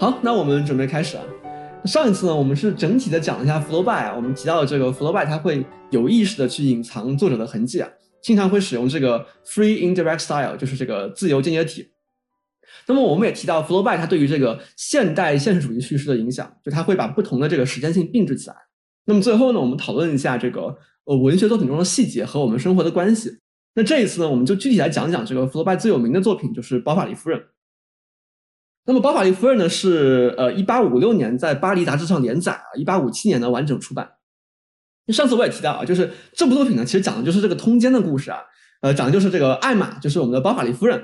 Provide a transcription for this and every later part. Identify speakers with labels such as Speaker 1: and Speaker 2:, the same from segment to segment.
Speaker 1: 好，那我们准备开始啊。上一次呢，我们是整体的讲了一下 Flowby 啊，我们提到了这个 Flowby 它会有意识的去隐藏作者的痕迹啊，经常会使用这个 Free Indirect Style，就是这个自由间接体。那么我们也提到 Flowby 它对于这个现代现实主义叙事的影响，就它会把不同的这个时间性并置起来。那么最后呢，我们讨论一下这个呃文学作品中的细节和我们生活的关系。那这一次呢，我们就具体来讲讲这个 Flowby 最有名的作品，就是《包法利夫人》。那么《包法利夫人》呢，是呃一八五六年在巴黎杂志上连载啊，一八五七年呢完整出版。上次我也提到啊，就是这部作品呢，其实讲的就是这个通奸的故事啊，呃，讲的就是这个艾玛，就是我们的包法利夫人，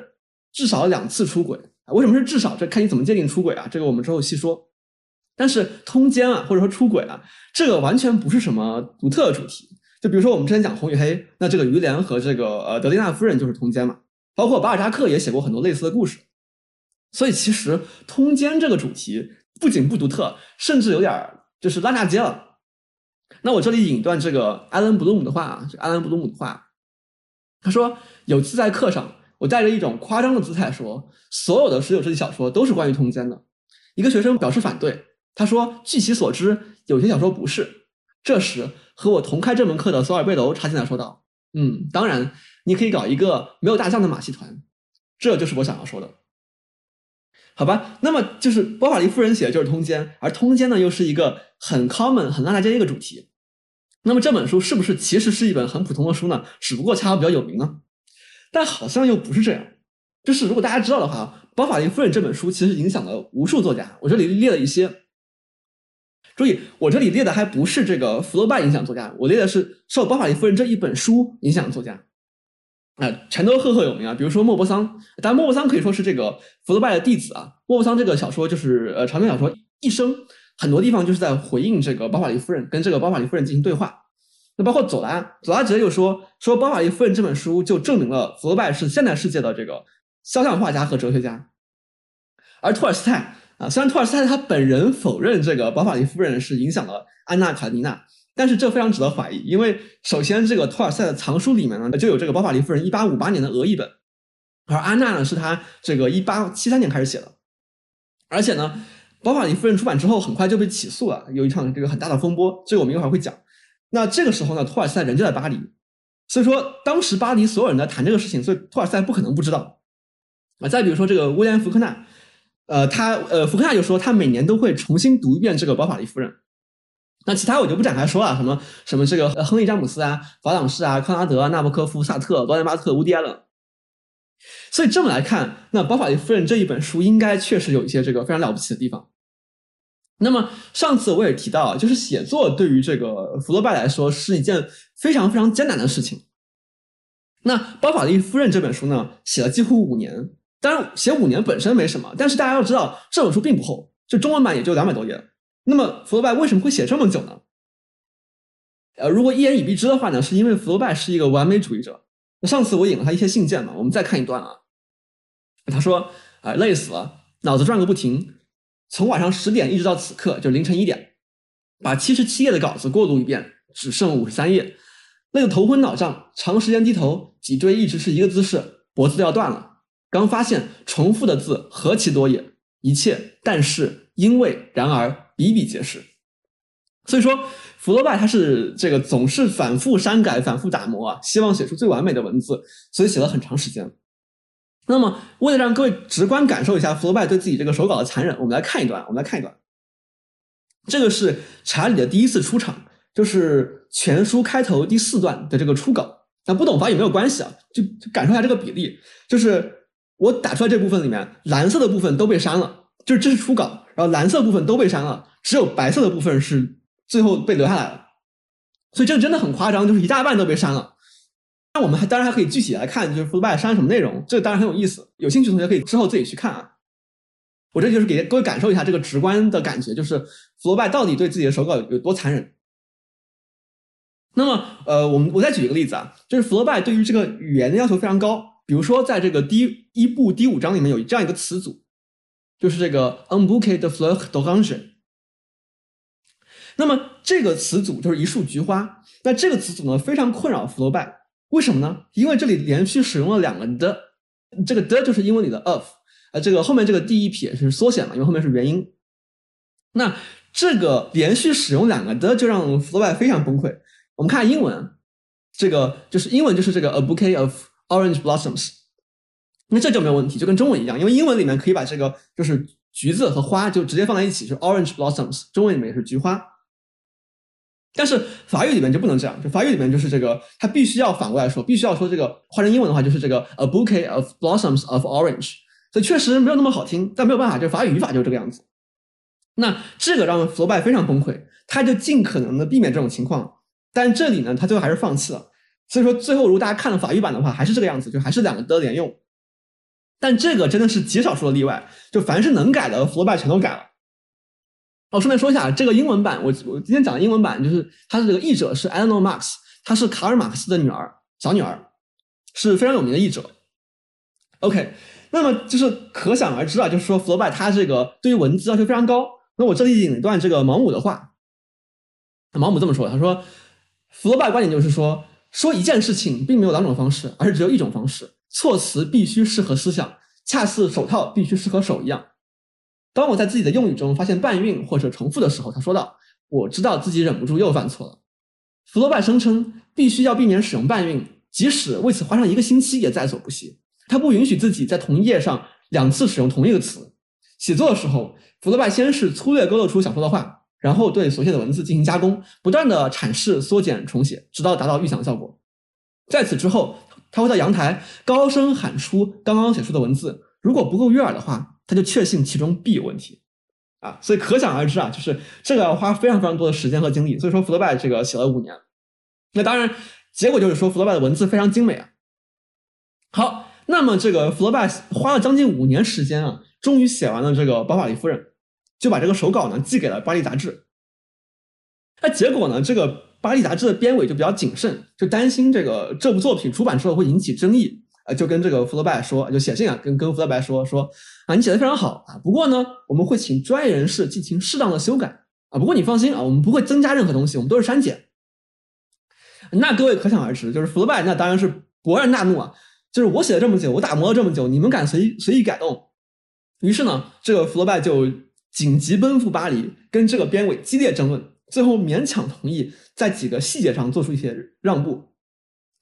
Speaker 1: 至少两次出轨。为什么是至少？这看你怎么界定出轨啊，这个我们之后细说。但是通奸啊，或者说出轨啊，这个完全不是什么独特的主题。就比如说我们之前讲红与黑，那这个于连和这个呃德丽娜夫人就是通奸嘛，包括巴尔扎克也写过很多类似的故事。所以其实通奸这个主题不仅不独特，甚至有点就是烂大街了。那我这里引段这个艾伦·布鲁姆的话啊，这艾伦·布鲁姆的话，他说有次在课上，我带着一种夸张的姿态说，所有的十九世纪小说都是关于通奸的。一个学生表示反对，他说据其所知，有些小说不是。这时和我同开这门课的索尔贝楼插进来说道：“嗯，当然，你可以搞一个没有大象的马戏团，这就是我想要说的。”好吧，那么就是包法利夫人写的就是通奸，而通奸呢又是一个很 common 很烂大街的一个主题。那么这本书是不是其实是一本很普通的书呢？只不过恰好比较有名呢？但好像又不是这样。就是如果大家知道的话，包法利夫人这本书其实影响了无数作家。我这里列了一些，注意，我这里列的还不是这个福楼拜影响作家，我列的是受包法利夫人这一本书影响的作家。啊，全都赫赫有名啊！比如说莫泊桑，当然莫泊桑可以说是这个福楼拜的弟子啊。莫泊桑这个小说就是呃长篇小说，一生很多地方就是在回应这个包法利夫人，跟这个包法利夫人进行对话。那包括左拉，左拉直接就说说包法利夫人这本书就证明了福楼拜是现代世界的这个肖像画家和哲学家。而托尔斯泰啊，虽然托尔斯泰他本人否认这个包法利夫人是影响了安娜卡列尼娜。但是这非常值得怀疑，因为首先这个托尔斯泰的藏书里面呢就有这个包法利夫人一八五八年的俄译本，而安娜呢是他这个一八七三年开始写的，而且呢包法利夫人出版之后很快就被起诉了，有一场这个很大的风波，这个我们一会儿会讲。那这个时候呢托尔斯泰人就在巴黎，所以说当时巴黎所有人在谈这个事情，所以托尔斯泰不可能不知道。啊，再比如说这个威廉福克纳，呃，他呃福克纳就说他每年都会重新读一遍这个包法利夫人。那其他我就不展开说了，什么什么这个亨利詹姆斯啊、法朗士啊、康拉德、纳博科夫、萨特、罗兰巴特、乌迪埃伦。所以这么来看，那《包法利夫人》这一本书应该确实有一些这个非常了不起的地方。那么上次我也提到，就是写作对于这个福楼拜来说是一件非常非常艰难的事情。那《包法利夫人》这本书呢，写了几乎五年。当然，写五年本身没什么，但是大家要知道，这本书并不厚，就中文版也就两百多页。那么福楼拜为什么会写这么久呢？呃，如果一言以蔽之的话呢，是因为福楼拜是一个完美主义者。上次我引了他一些信件嘛，我们再看一段啊。他说：“啊，累死了，脑子转个不停，从晚上十点一直到此刻，就凌晨一点，把七十七页的稿子过读一遍，只剩五十三页，累得头昏脑胀，长时间低头，脊椎一直是一个姿势，脖子都要断了。刚发现重复的字何其多也，一切，但是，因为，然而。”比比皆是，所以说福楼拜他是这个总是反复删改、反复打磨啊，希望写出最完美的文字，所以写了很长时间。那么，为了让各位直观感受一下福楼拜对自己这个手稿的残忍，我们来看一段，我们来看一段。这个是查理的第一次出场，就是全书开头第四段的这个初稿。那不懂法语没有关系啊，就感受一下这个比例，就是我打出来这部分里面，蓝色的部分都被删了。就是这是初稿，然后蓝色部分都被删了，只有白色的部分是最后被留下来了，所以这个真的很夸张，就是一大半都被删了。那我们还当然还可以具体来看，就是福楼拜删什么内容，这个当然很有意思。有兴趣的同学可以之后自己去看啊。我这就是给各位感受一下这个直观的感觉，就是福楼拜到底对自己的手稿有多残忍。那么，呃，我们我再举一个例子啊，就是福楼拜对于这个语言的要求非常高，比如说在这个第一部第五章里面有这样一个词组。就是这个 un bouquet de fleurs d'orange。那么这个词组就是一束菊花。那这个词组呢，非常困扰福楼拜。为什么呢？因为这里连续使用了两个的，这个的就是英文里的 of 呃，这个后面这个第一撇是缩写嘛，因为后面是元音。那这个连续使用两个的，就让福楼拜非常崩溃。我们看英文，这个就是英文就是这个 a bouquet of orange blossoms，那这就没有问题，就跟中文一样，因为英文里面可以把这个就是橘子和花就直接放在一起，就是 orange blossoms，中文里面也是菊花。但是法语里面就不能这样，就法语里面就是这个，它必须要反过来说，必须要说这个换成英文的话就是这个 a bouquet of blossoms of orange，所以确实没有那么好听，但没有办法，就法语语法就是这个样子。那这个让弗罗拜非常崩溃，他就尽可能的避免这种情况，但这里呢，他最后还是放弃了。所以说最后如果大家看了法语版的话，还是这个样子，就还是两个的连用。但这个真的是极少数的例外，就凡是能改的弗罗拜全都改了。我顺便说一下，这个英文版，我我今天讲的英文版就是它的这个译者是 Eleanor Marx，她是卡尔马克思的女儿，小女儿，是非常有名的译者。OK，那么就是可想而知啊，就是说弗罗拜他这个对于文字要求非常高。那我这里引一段这个毛姆的话，毛姆这么说，他说，弗罗拜观点就是说，说一件事情并没有两种方式，而是只有一种方式，措辞必须适合思想，恰似手套必须适合手一样。当我在自己的用语中发现半韵或者重复的时候，他说道：“我知道自己忍不住又犯错了。”弗罗拜声称必须要避免使用半韵，即使为此花上一个星期也在所不惜。他不允许自己在同一页上两次使用同一个词。写作的时候，弗罗拜先是粗略勾勒出想说的话，然后对所写的文字进行加工，不断的阐释、缩减、重写，直到达到预想效果。在此之后，他会到阳台高声喊出刚刚写出的文字，如果不够悦耳的话。他就确信其中必有问题，啊，所以可想而知啊，就是这个要花非常非常多的时间和精力。所以说，弗罗拜这个写了五年，那当然结果就是说，弗罗拜的文字非常精美啊。好，那么这个弗罗拜花了将近五年时间啊，终于写完了这个《包法利夫人》，就把这个手稿呢寄给了巴黎杂志。那结果呢，这个巴黎杂志的编委就比较谨慎，就担心这个这部作品出版之后会引起争议。啊，就跟这个弗罗拜说，就写信啊，跟跟弗罗拜说说啊，你写的非常好啊，不过呢，我们会请专业人士进行适当的修改啊，不过你放心啊，我们不会增加任何东西，我们都是删减。那各位可想而知，就是弗罗拜那当然是勃然大怒啊，就是我写了这么久，我打磨了这么久，你们敢随意随意改动？于是呢，这个弗罗拜就紧急奔赴巴黎，跟这个编委激烈争论，最后勉强同意在几个细节上做出一些让步。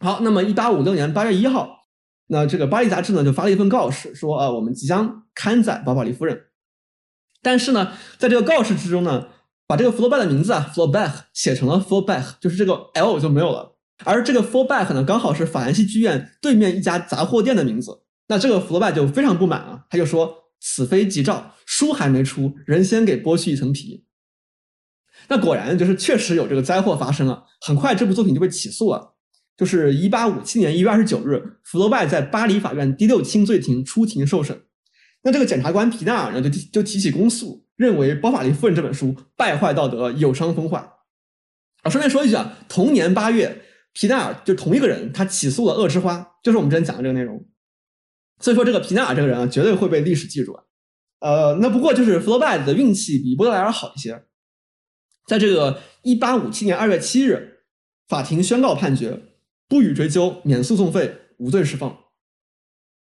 Speaker 1: 好，那么一八五六年八月一号。那这个巴黎杂志呢，就发了一份告示，说啊，我们即将刊载《包法利夫人》，但是呢，在这个告示之中呢，把这个弗洛拜的名字啊 f l o b a c k 写成了 f l o b a c k 就是这个 L 就没有了，而这个 f l o b a c k 呢，刚好是法兰西剧院对面一家杂货店的名字。那这个弗洛拜就非常不满啊，他就说：“此非吉兆，书还没出，人先给剥去一层皮。”那果然就是确实有这个灾祸发生了，很快这部作品就被起诉了。就是一八五七年一月二十九日，福楼拜在巴黎法院第六轻罪庭出庭受审。那这个检察官皮纳尔呢，就就提起公诉，认为《包法利夫人》这本书败坏道德，有伤风化。啊，顺便说一句啊，同年八月，皮纳尔就同一个人，他起诉了《恶之花》，就是我们之前讲的这个内容。所以说，这个皮纳尔这个人啊，绝对会被历史记住啊。呃，那不过就是福楼拜的运气比波德莱尔好一些，在这个一八五七年二月七日，法庭宣告判决。不予追究，免诉讼费，无罪释放。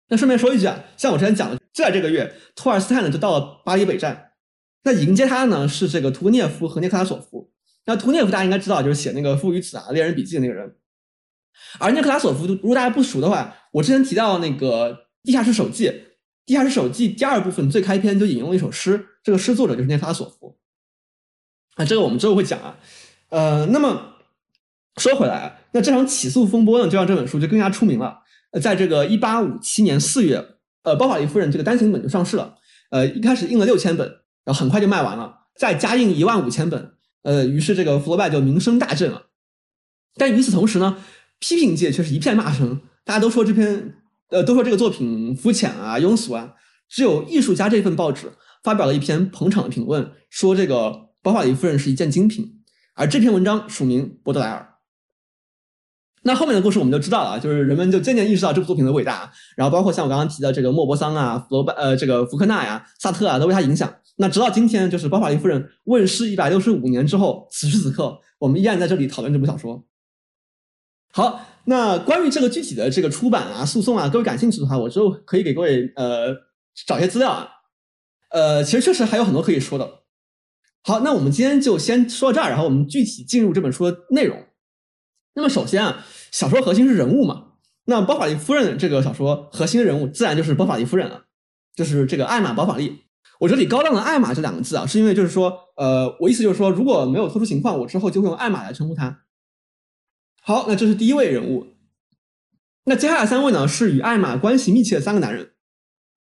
Speaker 1: 那顺便说一句啊，像我之前讲的，就在这个月，托尔斯泰呢就到了巴黎北站。那迎接他的呢是这个屠格涅夫和涅克拉索夫。那屠格涅夫大家应该知道，就是写那个《父与子》啊，《猎人笔记》的那个人。而涅克拉索夫，如果大家不熟的话，我之前提到那个《地下室手记》，《地下室手记》第二部分最开篇就引用了一首诗，这个诗作者就是涅克拉索夫。这个我们之后会讲啊。呃，那么。说回来，那这场起诉风波呢，就让这本书就更加出名了。呃，在这个一八五七年四月，呃，《包法利夫人》这个单行本就上市了。呃，一开始印了六千本，然后很快就卖完了，再加印一万五千本。呃，于是这个福罗拜就名声大振了。但与此同时呢，批评界却是一片骂声，大家都说这篇，呃，都说这个作品肤浅啊、庸俗啊。只有《艺术家》这份报纸发表了一篇捧场的评论，说这个《包法利夫人》是一件精品，而这篇文章署名波德莱尔。那后面的故事我们就知道了，就是人们就渐渐意识到这部作品的伟大，然后包括像我刚刚提的这个莫泊桑啊、弗罗呃这个福克纳呀、萨特啊都被他影响。那直到今天，就是《包法利夫人》问世一百六十五年之后，此时此刻，我们依然在这里讨论这部小说。好，那关于这个具体的这个出版啊、诉讼啊，各位感兴趣的话，我之后可以给各位呃找一些资料啊。呃，其实确实还有很多可以说的。好，那我们今天就先说到这儿，然后我们具体进入这本书的内容。那么首先啊，小说核心是人物嘛。那包法利夫人这个小说核心人物自然就是包法利夫人了，就是这个艾玛·包法利。我这里高档的艾玛这两个字啊，是因为就是说，呃，我意思就是说，如果没有特殊情况，我之后就会用艾玛来称呼她。好，那这是第一位人物。那接下来三位呢，是与艾玛关系密切的三个男人。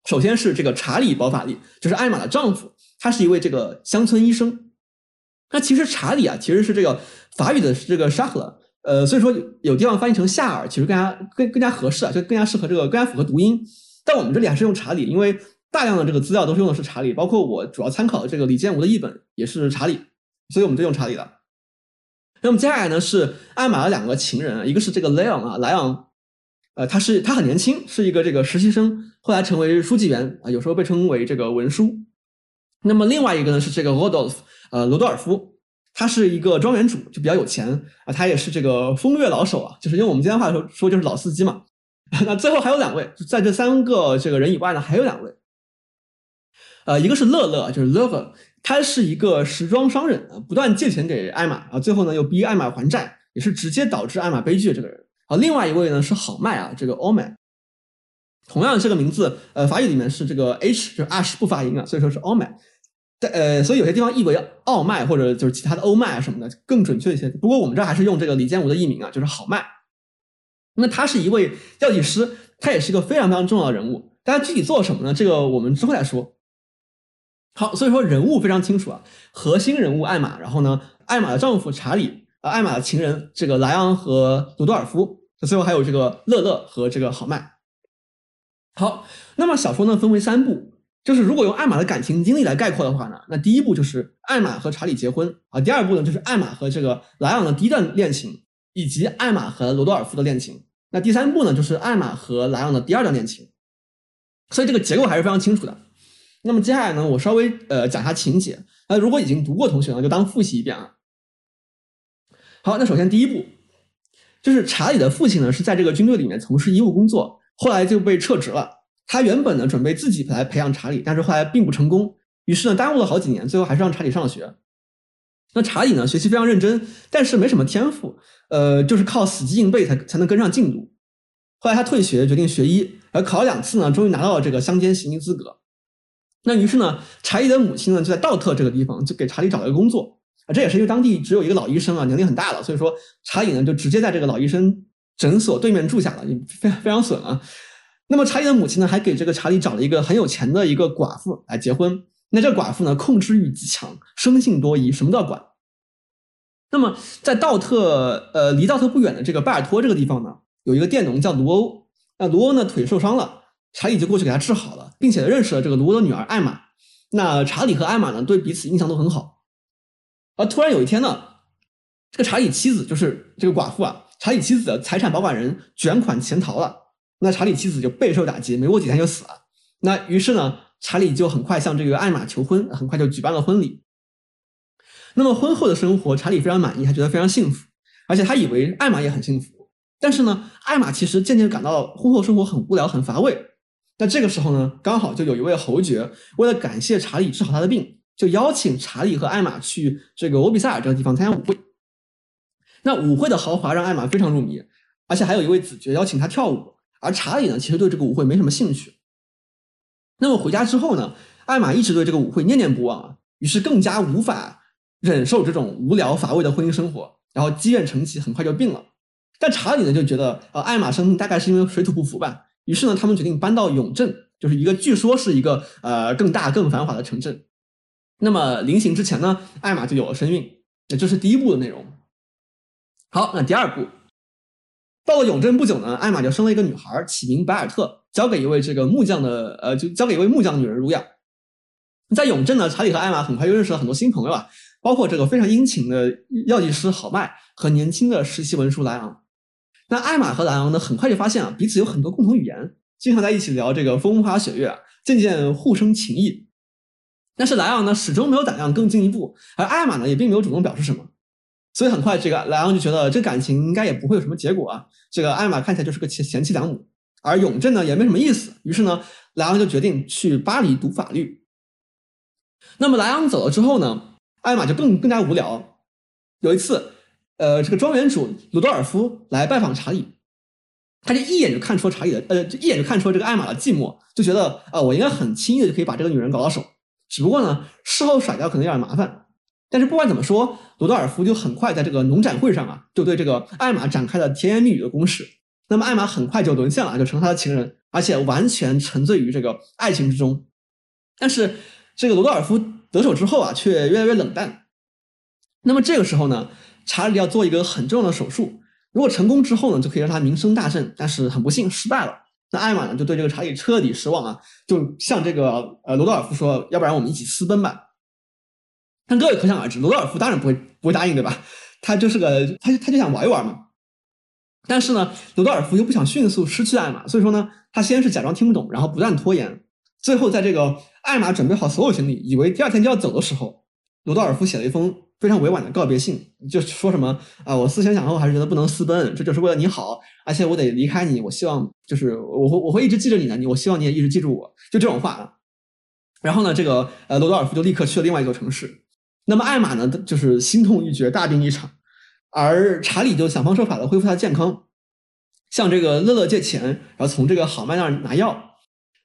Speaker 1: 首先是这个查理·包法利，就是艾玛的丈夫，他是一位这个乡村医生。那其实查理啊，其实是这个法语的这个沙赫，呃，所以说有地方翻译成夏尔，其实更加更更加合适啊，就更加适合这个更加符合读音。但我们这里还是用查理，因为。大量的这个资料都是用的是查理，包括我主要参考的这个李建武的译本也是查理，所以我们就用查理了。那么接下来呢是艾玛的两个情人，一个是这个莱昂啊，莱昂，呃，他是他很年轻，是一个这个实习生，后来成为书记员啊，有时候被称为这个文书。那么另外一个呢是这个 Rodolf，呃，罗多尔夫，他是一个庄园主，就比较有钱啊，他也是这个风月老手啊，就是用我们今天话说说就是老司机嘛。那最后还有两位，在这三个这个人以外呢，还有两位。呃，一个是乐乐，就是 Lover，他是一个时装商人，不断借钱给艾玛啊，最后呢又逼艾玛还债，也是直接导致艾玛悲剧的这个人。啊，另外一位呢是好麦啊，这个 o m a 同样这个名字，呃，法语里面是这个 H，就是 ash 不发音啊，所以说是 o m a 在呃，所以有些地方译为奥麦或者就是其他的欧麦什么的更准确一些。不过我们这还是用这个李建武的译名啊，就是好麦。那他是一位药剂师，他也是一个非常非常重要的人物。大家具体做什么呢？这个我们之后再说。好，所以说人物非常清楚啊，核心人物艾玛，然后呢，艾玛的丈夫查理，呃，艾玛的情人这个莱昂和鲁多尔夫，最后还有这个乐乐和这个好麦。好，那么小说呢分为三部，就是如果用艾玛的感情经历来概括的话呢，那第一部就是艾玛和查理结婚啊，第二部呢就是艾玛和这个莱昂的第一段恋情，以及艾玛和罗多尔夫的恋情，那第三部呢就是艾玛和莱昂的第二段恋情，所以这个结构还是非常清楚的。那么接下来呢，我稍微呃讲一下情节。那如果已经读过同学呢，就当复习一遍啊。好，那首先第一步就是查理的父亲呢是在这个军队里面从事医务工作，后来就被撤职了。他原本呢准备自己来培养查理，但是后来并不成功，于是呢耽误了好几年，最后还是让查理上学。那查理呢学习非常认真，但是没什么天赋，呃，就是靠死记硬背才才能跟上进度。后来他退学，决定学医，而考了两次呢，终于拿到了这个乡间行医资格。那于是呢，查理的母亲呢就在道特这个地方就给查理找了一个工作啊，这也是因为当地只有一个老医生啊，年龄很大了，所以说查理呢就直接在这个老医生诊所对面住下了，也非非常损啊。那么查理的母亲呢还给这个查理找了一个很有钱的一个寡妇来结婚，那这寡妇呢控制欲极强，生性多疑，什么都要管。那么在道特呃离道特不远的这个拜尔托这个地方呢，有一个佃农叫卢欧，那卢欧呢腿受伤了。查理就过去给他治好了，并且认识了这个卢欧的女儿艾玛。那查理和艾玛呢，对彼此印象都很好。而突然有一天呢，这个查理妻子就是这个寡妇啊，查理妻子的财产保管人卷款潜逃了。那查理妻子就备受打击，没过几天就死了。那于是呢，查理就很快向这个艾玛求婚，很快就举办了婚礼。那么婚后的生活，查理非常满意，他觉得非常幸福，而且他以为艾玛也很幸福。但是呢，艾玛其实渐渐感到婚后生活很无聊、很乏味。那这个时候呢，刚好就有一位侯爵为了感谢查理治好他的病，就邀请查理和艾玛去这个欧比塞尔这个地方参加舞会。那舞会的豪华让艾玛非常入迷，而且还有一位子爵邀请他跳舞，而查理呢，其实对这个舞会没什么兴趣。那么回家之后呢，艾玛一直对这个舞会念念不忘啊，于是更加无法忍受这种无聊乏味的婚姻生活，然后积怨成疾，很快就病了。但查理呢就觉得，呃，艾玛生病大概是因为水土不服吧。于是呢，他们决定搬到永镇，就是一个据说是一个呃更大更繁华的城镇。那么临行之前呢，艾玛就有了身孕，这是第一步的内容。好，那第二步，到了永镇不久呢，艾玛就生了一个女孩，起名白尔特，交给一位这个木匠的呃，就交给一位木匠女人乳养。在永镇呢，查理和艾玛很快又认识了很多新朋友啊，包括这个非常殷勤的药剂师好麦和年轻的实习文书莱昂。那艾玛和莱昂呢，很快就发现啊，彼此有很多共同语言，经常在一起聊这个风花雪月啊，渐渐互生情谊。但是莱昂呢，始终没有胆量更进一步，而艾玛呢，也并没有主动表示什么。所以很快，这个莱昂就觉得这感情应该也不会有什么结果啊。这个艾玛看起来就是个贤贤妻良母，而永镇呢也没什么意思。于是呢，莱昂就决定去巴黎读法律。那么莱昂走了之后呢，艾玛就更更加无聊。有一次，呃，这个庄园主鲁多尔夫来拜访查理，他就一眼就看出查理的，呃，一眼就看出这个艾玛的寂寞，就觉得啊，我应该很轻易的就可以把这个女人搞到手。只不过呢，事后甩掉可能有点麻烦。但是不管怎么说，罗道尔夫就很快在这个农展会上啊，就对这个艾玛展开了甜言蜜语的攻势。那么艾玛很快就沦陷了，就成了他的情人，而且完全沉醉于这个爱情之中。但是这个罗道尔夫得手之后啊，却越来越冷淡。那么这个时候呢，查理要做一个很重要的手术，如果成功之后呢，就可以让他名声大振。但是很不幸失败了。那艾玛呢，就对这个查理彻底失望啊，就向这个呃罗道尔夫说：“要不然我们一起私奔吧。”但各位可想而知，罗德尔夫当然不会不会答应，对吧？他就是个，他他就想玩一玩嘛。但是呢，罗德尔夫又不想迅速失去艾玛，所以说呢，他先是假装听不懂，然后不断拖延。最后在这个艾玛准备好所有行李，以为第二天就要走的时候，罗德尔夫写了一封非常委婉的告别信，就说什么啊，我思前想后还是觉得不能私奔，这就是为了你好，而且我得离开你，我希望就是我会我会一直记着你的，你我希望你也一直记住我，就这种话。然后呢，这个呃罗德尔夫就立刻去了另外一座城市。那么艾玛呢，就是心痛欲绝，大病一场，而查理就想方设法的恢复他的健康，向这个乐乐借钱，然后从这个好麦那儿拿药。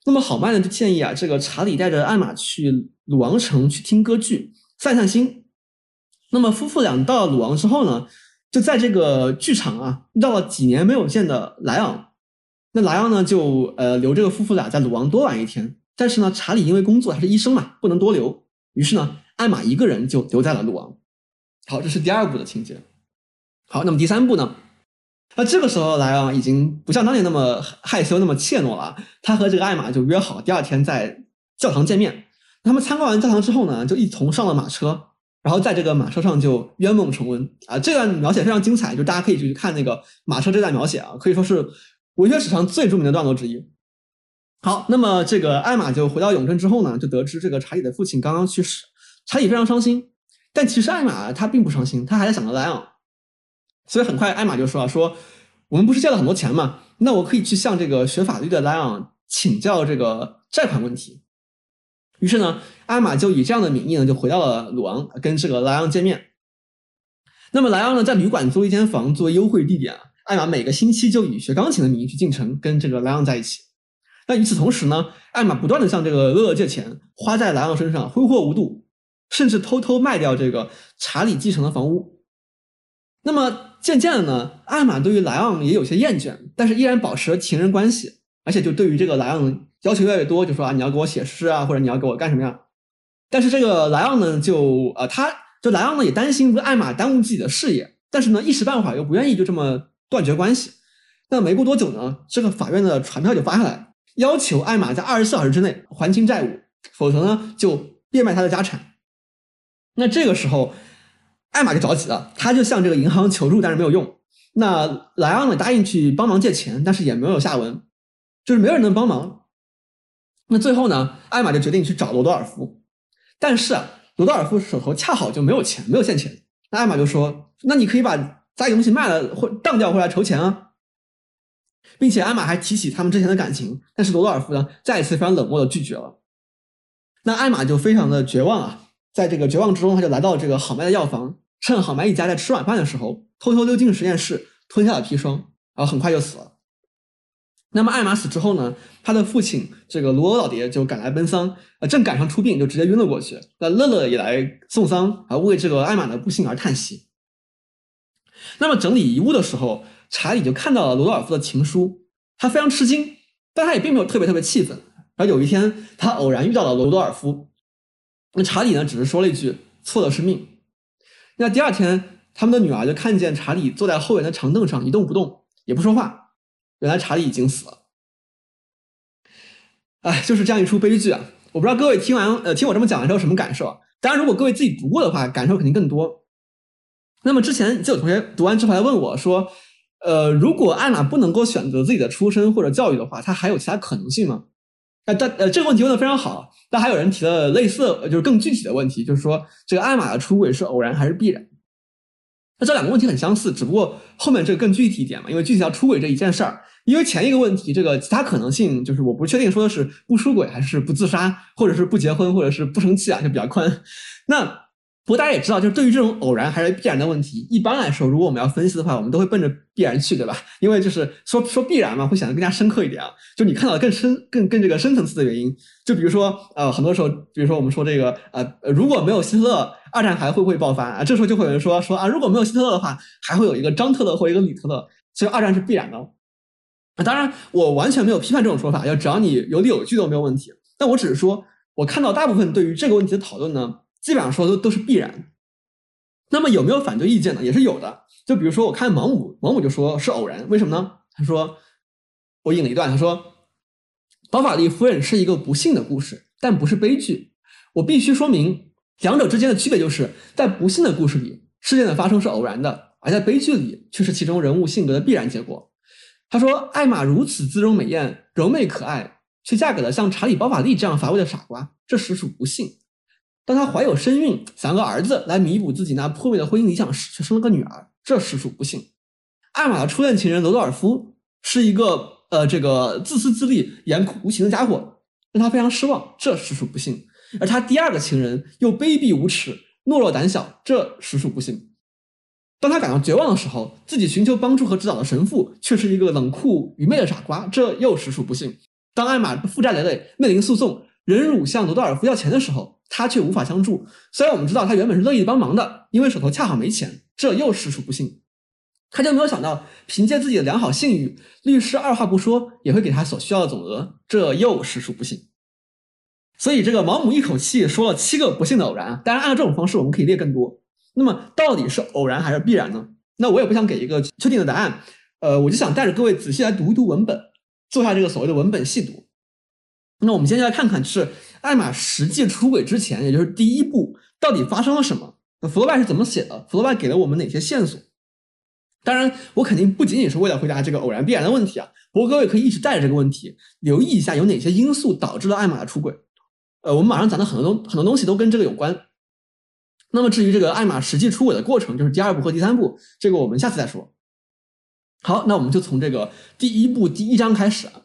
Speaker 1: 那么好麦呢，就建议啊，这个查理带着艾玛去鲁王城去听歌剧，散散心。那么夫妇俩到了鲁王之后呢，就在这个剧场啊遇到了几年没有见的莱昂。那莱昂呢，就呃留这个夫妇俩在鲁王多玩一天。但是呢，查理因为工作他是医生嘛，不能多留，于是呢。艾玛一个人就留在了鲁王。好，这是第二部的情节。好，那么第三部呢？那这个时候莱昂已经不像当年那么害羞、那么怯懦了。他和这个艾玛就约好第二天在教堂见面。他们参观完教堂之后呢，就一同上了马车，然后在这个马车上就圆梦重温啊。这段描写非常精彩，就大家可以去看那个马车这段描写啊，可以说是文学史上最著名的段落之一。好，那么这个艾玛就回到永镇之后呢，就得知这个查理的父亲刚刚去世。查理非常伤心，但其实艾玛她并不伤心，她还在想着莱昂。所以很快艾玛就说啊，说我们不是借了很多钱嘛，那我可以去向这个学法律的莱昂请教这个债款问题。于是呢，艾玛就以这样的名义呢，就回到了鲁昂，跟这个莱昂见面。那么莱昂呢，在旅馆租一间房作为优惠地点啊，艾玛每个星期就以学钢琴的名义去进城，跟这个莱昂在一起。那与此同时呢，艾玛不断的向这个乐乐借钱，花在莱昂身上，挥霍无度。甚至偷偷卖掉这个查理继承的房屋。那么渐渐的呢，艾玛对于莱昂也有些厌倦，但是依然保持了情人关系，而且就对于这个莱昂要求越来越多，就说啊，你要给我写诗啊，或者你要给我干什么呀？但是这个莱昂呢，就呃，他就莱昂呢也担心艾玛耽误自己的事业，但是呢一时半会儿又不愿意就这么断绝关系。那没过多久呢，这个法院的传票就发下来，要求艾玛在二十四小时之内还清债务，否则呢就变卖他的家产。那这个时候，艾玛就着急了，他就向这个银行求助，但是没有用。那莱昂呢，答应去帮忙借钱，但是也没有下文，就是没有人能帮忙。那最后呢，艾玛就决定去找罗多尔夫，但是罗多尔夫手头恰好就没有钱，没有现钱。那艾玛就说：“那你可以把家里东西卖了或当掉回来筹钱啊。”并且艾玛还提起他们之前的感情，但是罗多尔夫呢，再一次非常冷漠的拒绝了。那艾玛就非常的绝望啊。在这个绝望之中，他就来到这个好麦的药房，趁好麦一家在吃晚饭的时候，偷偷溜进实验室，吞下了砒霜，然后很快就死了。那么艾玛死之后呢，他的父亲这个罗老爹就赶来奔丧，呃，正赶上出殡，就直接晕了过去。那乐乐也来送丧，啊，为这个艾玛的不幸而叹息。那么整理遗物的时候，查理就看到了罗多尔夫的情书，他非常吃惊，但他也并没有特别特别气愤。而有一天，他偶然遇到了罗多尔夫。那查理呢？只是说了一句“错的是命”。那第二天，他们的女儿就看见查理坐在后院的长凳上一动不动，也不说话。原来查理已经死了。哎，就是这样一出悲剧啊！我不知道各位听完呃听我这么讲完之后什么感受？当然，如果各位自己读过的话，感受肯定更多。那么之前就有同学读完之后来问我说：“呃，如果艾玛不能够选择自己的出身或者教育的话，她还有其他可能性吗？”那，但呃，这个问题问的非常好。但还有人提了类似，就是更具体的问题，就是说这个艾玛的出轨是偶然还是必然？那这两个问题很相似，只不过后面这个更具体一点嘛，因为具体到出轨这一件事儿。因为前一个问题，这个其他可能性就是我不确定说的是不出轨还是不自杀，或者是不结婚，或者是不生气啊，就比较宽。那。不过大家也知道，就是对于这种偶然还是必然的问题，一般来说，如果我们要分析的话，我们都会奔着必然去，对吧？因为就是说说必然嘛，会显得更加深刻一点啊。就你看到更深、更更这个深层次的原因。就比如说，呃，很多时候，比如说我们说这个，呃，如果没有希特勒，二战还会不会爆发啊？这时候就会有人说说啊，如果没有希特勒的话，还会有一个张特勒或一个李特勒，所以二战是必然的。当然，我完全没有批判这种说法，要只要你有理有据都没有问题。但我只是说，我看到大部分对于这个问题的讨论呢。基本上说都都是必然，那么有没有反对意见呢？也是有的。就比如说，我看芒姆，芒姆就说是偶然，为什么呢？他说，我引了一段，他说，包法利夫人是一个不幸的故事，但不是悲剧。我必须说明两者之间的区别，就是在不幸的故事里，事件的发生是偶然的，而在悲剧里却是其中人物性格的必然结果。他说，艾玛如此姿容美艳、柔媚可爱，却嫁给了像查理·包法利这样乏味的傻瓜，这实属不幸。当她怀有身孕，想要个儿子来弥补自己那破灭的婚姻理想时，却生了个女儿，这实属不幸。艾玛的初恋情人罗道尔夫是一个呃这个自私自利、严酷无情的家伙，让她非常失望，这实属不幸。而她第二个情人又卑鄙无耻、懦弱胆小，这实属不幸。当她感到绝望的时候，自己寻求帮助和指导的神父却是一个冷酷愚昧的傻瓜，这又实属不幸。当艾玛负债累累、面临诉讼，忍辱向罗道尔夫要钱的时候，他却无法相助，虽然我们知道他原本是乐意帮忙的，因为手头恰好没钱，这又实属不幸。他就没有想到，凭借自己的良好信誉，律师二话不说也会给他所需要的总额，这又实属不幸。所以这个毛姆一口气说了七个不幸的偶然啊。当然，按照这种方式，我们可以列更多。那么，到底是偶然还是必然呢？那我也不想给一个确定的答案。呃，我就想带着各位仔细来读一读文本，做下这个所谓的文本细读。那我们先来看看是。艾玛实际出轨之前，也就是第一步，到底发生了什么？那福楼拜是怎么写的？福楼拜给了我们哪些线索？当然，我肯定不仅仅是为了回答这个偶然必然的问题啊。不过各位可以一直带着这个问题，留意一下有哪些因素导致了艾玛的出轨。呃，我们马上讲的很多东很多东西都跟这个有关。那么至于这个艾玛实际出轨的过程，就是第二步和第三步，这个我们下次再说。好，那我们就从这个第一步第一章开始啊。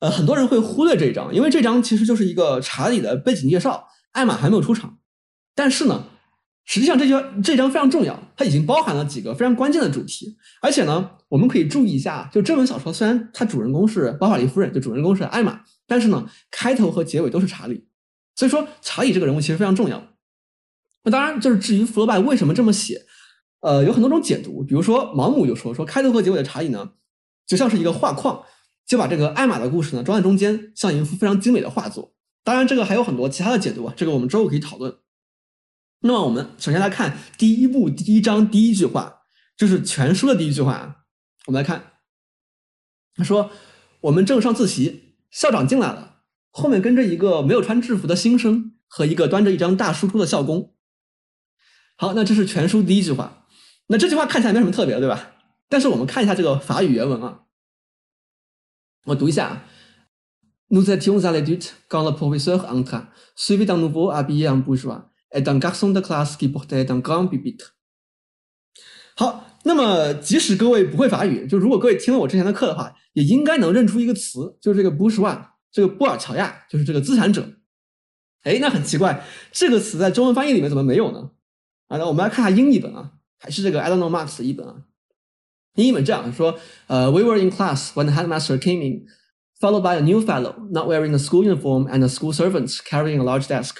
Speaker 1: 呃，很多人会忽略这一章，因为这章其实就是一个查理的背景介绍，艾玛还没有出场。但是呢，实际上这句这章非常重要，它已经包含了几个非常关键的主题。而且呢，我们可以注意一下，就这本小说虽然它主人公是包法利夫人，就主人公是艾玛，但是呢，开头和结尾都是查理。所以说，查理这个人物其实非常重要。那当然，就是至于福楼拜为什么这么写，呃，有很多种解读。比如说，毛姆就说说开头和结尾的查理呢，就像是一个画框。就把这个艾玛的故事呢装在中间，像一幅非常精美的画作。当然，这个还有很多其他的解读啊，这个我们之后可以讨论。那么，我们首先来看第一部第一章第一句话，就是全书的第一句话啊。我们来看，他说：“我们正上自习，校长进来了，后面跟着一个没有穿制服的新生和一个端着一张大书桌的校工。”好，那这是全书第一句话。那这句话看起来没什么特别，对吧？但是我们看一下这个法语原文啊。我读一下：Nous étions à l'étude quand le professeur entra, suivi d'un nouveau habillé en bourgeois et d'un garçon de classe qui portait un grand pupitre。好，那么即使各位不会法语，就如果各位听了我之前的课的话，也应该能认出一个词，就是这个 bourgeois，这个布尔乔亚，就是这个资产者。哎，那很奇怪，这个词在中文翻译里面怎么没有呢？啊，那我们来看下英译本啊，还是这个 I don't know Marx 的译本啊。英文这样说：呃，We were in class when the headmaster came in, followed by a new fellow not wearing the school uniform and the school servant carrying a large desk。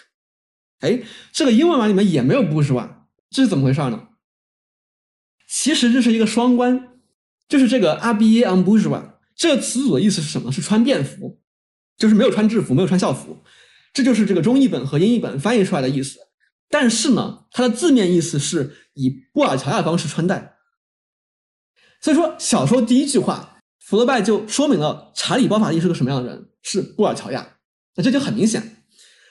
Speaker 1: 哎，这个英文版里面也没有不是吧？这是怎么回事呢？其实这是一个双关，就是这个 habillé en bourgeois 这个词组的意思是什么？是穿便服，就是没有穿制服，没有穿校服。这就是这个中译本和英译本翻译出来的意思。但是呢，它的字面意思是以布尔乔亚方式穿戴。所以说，小说第一句话，福楼拜就说明了查理·包法利是个什么样的人，是布尔乔亚。那这就很明显。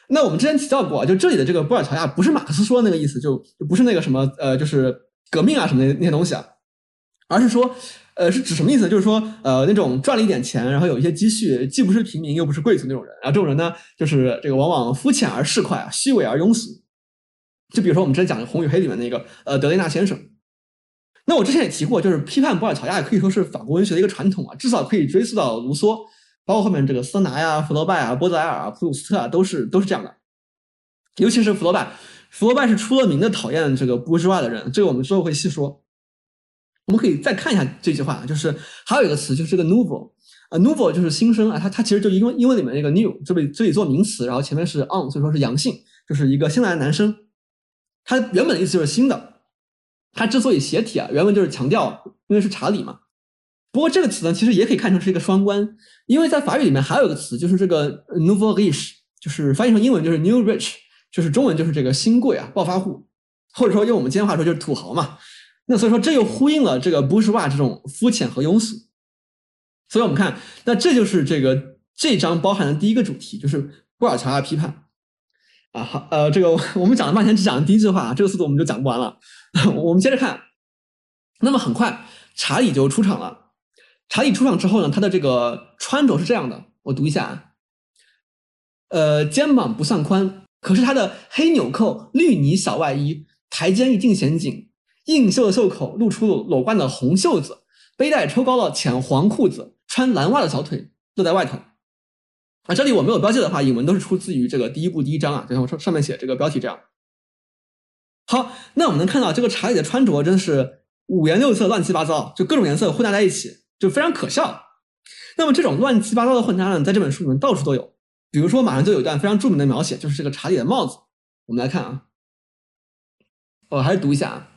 Speaker 1: 那我们之前提到过，就这里的这个布尔乔亚，不是马克思说的那个意思，就就不是那个什么呃，就是革命啊什么的那些东西啊，而是说，呃，是指什么意思？就是说，呃，那种赚了一点钱，然后有一些积蓄，既不是平民又不是贵族那种人。然后这种人呢，就是这个往往肤浅而市侩啊，虚伪而庸俗。就比如说我们之前讲的《红与黑》里面那个呃德雷纳先生。那我之前也提过，就是批判博尔乔亚也可以说是法国文学的一个传统啊，至少可以追溯到卢梭，包括后面这个桑拿呀、弗罗拜啊、波德埃尔啊、普鲁斯特啊，都是都是这样的。尤其是弗罗拜，弗罗拜是出了名的讨厌这个波之外的人，这个我们之后会细说。我们可以再看一下这句话，就是还有一个词，就是这个 nouveau，啊，nouveau 就是新生啊，它它其实就英文英文里面那个 new 这里这里做名词，然后前面是 on，所以说是阳性，就是一个新来的男生。它原本的意思就是新的。它之所以斜体啊，原文就是强调，因为是查理嘛。不过这个词呢，其实也可以看成是一个双关，因为在法语里面还有一个词，就是这个 nouveau rich，就是翻译成英文就是 new rich，就是中文就是这个新贵啊，暴发户，或者说用我们今天话说就是土豪嘛。那所以说这又呼应了这个 bourgeois 这种肤浅和庸俗。所以我们看，那这就是这个这章包含的第一个主题，就是布尔乔亚批判。啊，好，呃，这个我们讲了半天，只讲了第一句话，这个速度我们就讲不完了。我们接着看，那么很快查理就出场了。查理出场之后呢，他的这个穿着是这样的，我读一下。呃，肩膀不算宽，可是他的黑纽扣绿呢小外衣台肩一定显紧，硬袖的袖口露出裸冠的红袖子，背带抽高了浅黄裤子，穿蓝袜的小腿露在外头。啊，这里我没有标记的话，引文都是出自于这个第一部第一章啊，就像我上上面写这个标题这样。好，那我们能看到这个查理的穿着真的是五颜六色、乱七八糟，就各种颜色混搭在一起，就非常可笑。那么这种乱七八糟的混搭呢，在这本书里面到处都有。比如说，马上就有一段非常著名的描写，就是这个查理的帽子。我们来看啊，我还是读一下啊，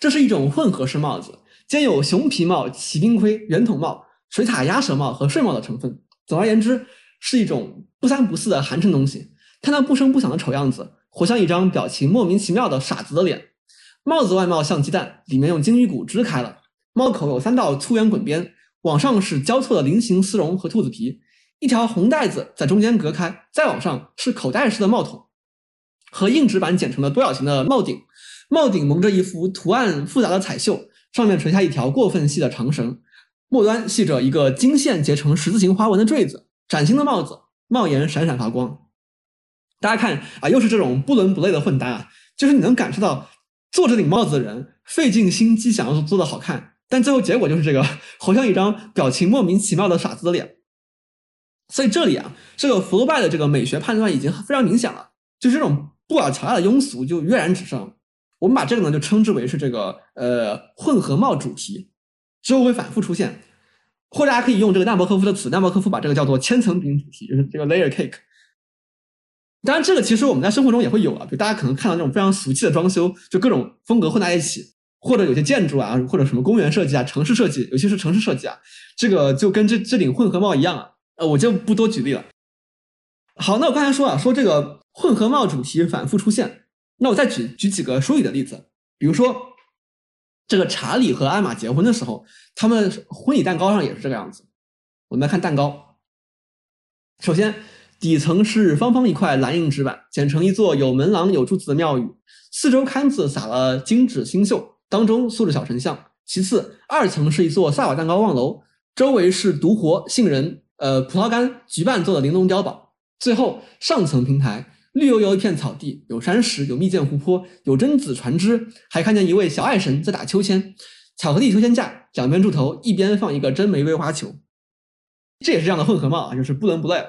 Speaker 1: 这是一种混合式帽子，兼有熊皮帽、骑兵盔、圆筒帽、水獭鸭舌帽和睡帽的成分。总而言之，是一种不三不四的寒碜东西。看那不声不响的丑样子，活像一张表情莫名其妙的傻子的脸。帽子外貌像鸡蛋，里面用金鱼骨支开了。帽口有三道粗圆滚边，往上是交错的菱形丝绒和兔子皮，一条红带子在中间隔开。再往上是口袋式的帽筒，和硬纸板剪成的多角形的帽顶。帽顶蒙着一幅图案复杂的彩绣，上面垂下一条过分细的长绳。末端系着一个金线结成十字形花纹的坠子，崭新的帽子，帽檐闪闪发光。大家看啊，又是这种不伦不类的混搭啊，就是你能感受到做这顶帽子的人费尽心机想要做的好看，但最后结果就是这个，好像一张表情莫名其妙的傻子的脸。所以这里啊，这个福楼拜的这个美学判断已经非常明显了，就是这种布尔乔亚的庸俗就跃然纸上。我们把这个呢就称之为是这个呃混合帽主题。之后会反复出现，或者大家可以用这个纳博科夫的词，纳博科夫把这个叫做千层饼主题，就是这个 layer cake。当然，这个其实我们在生活中也会有啊，就大家可能看到那种非常俗气的装修，就各种风格混在一起，或者有些建筑啊，或者什么公园设计啊、城市设计，尤其是城市设计啊，这个就跟这这顶混合帽一样啊。呃，我就不多举例了。好，那我刚才说啊，说这个混合帽主题反复出现，那我再举举几个书里的例子，比如说。这个查理和艾玛结婚的时候，他们婚礼蛋糕上也是这个样子。我们来看蛋糕，首先底层是方方一块蓝印纸板，剪成一座有门廊有柱子的庙宇，四周龛子撒了金纸星宿，当中塑着小神像。其次，二层是一座萨瓦蛋糕望楼，周围是独活、杏仁、呃葡萄干、橘瓣做的玲珑碉堡。最后上层平台。绿油油一片草地，有山石，有蜜饯湖泊，有榛子船只，还看见一位小爱神在打秋千。巧克力秋千架，两边柱头一边放一个真玫瑰花球。这也是这样的混合帽啊，就是不伦不类。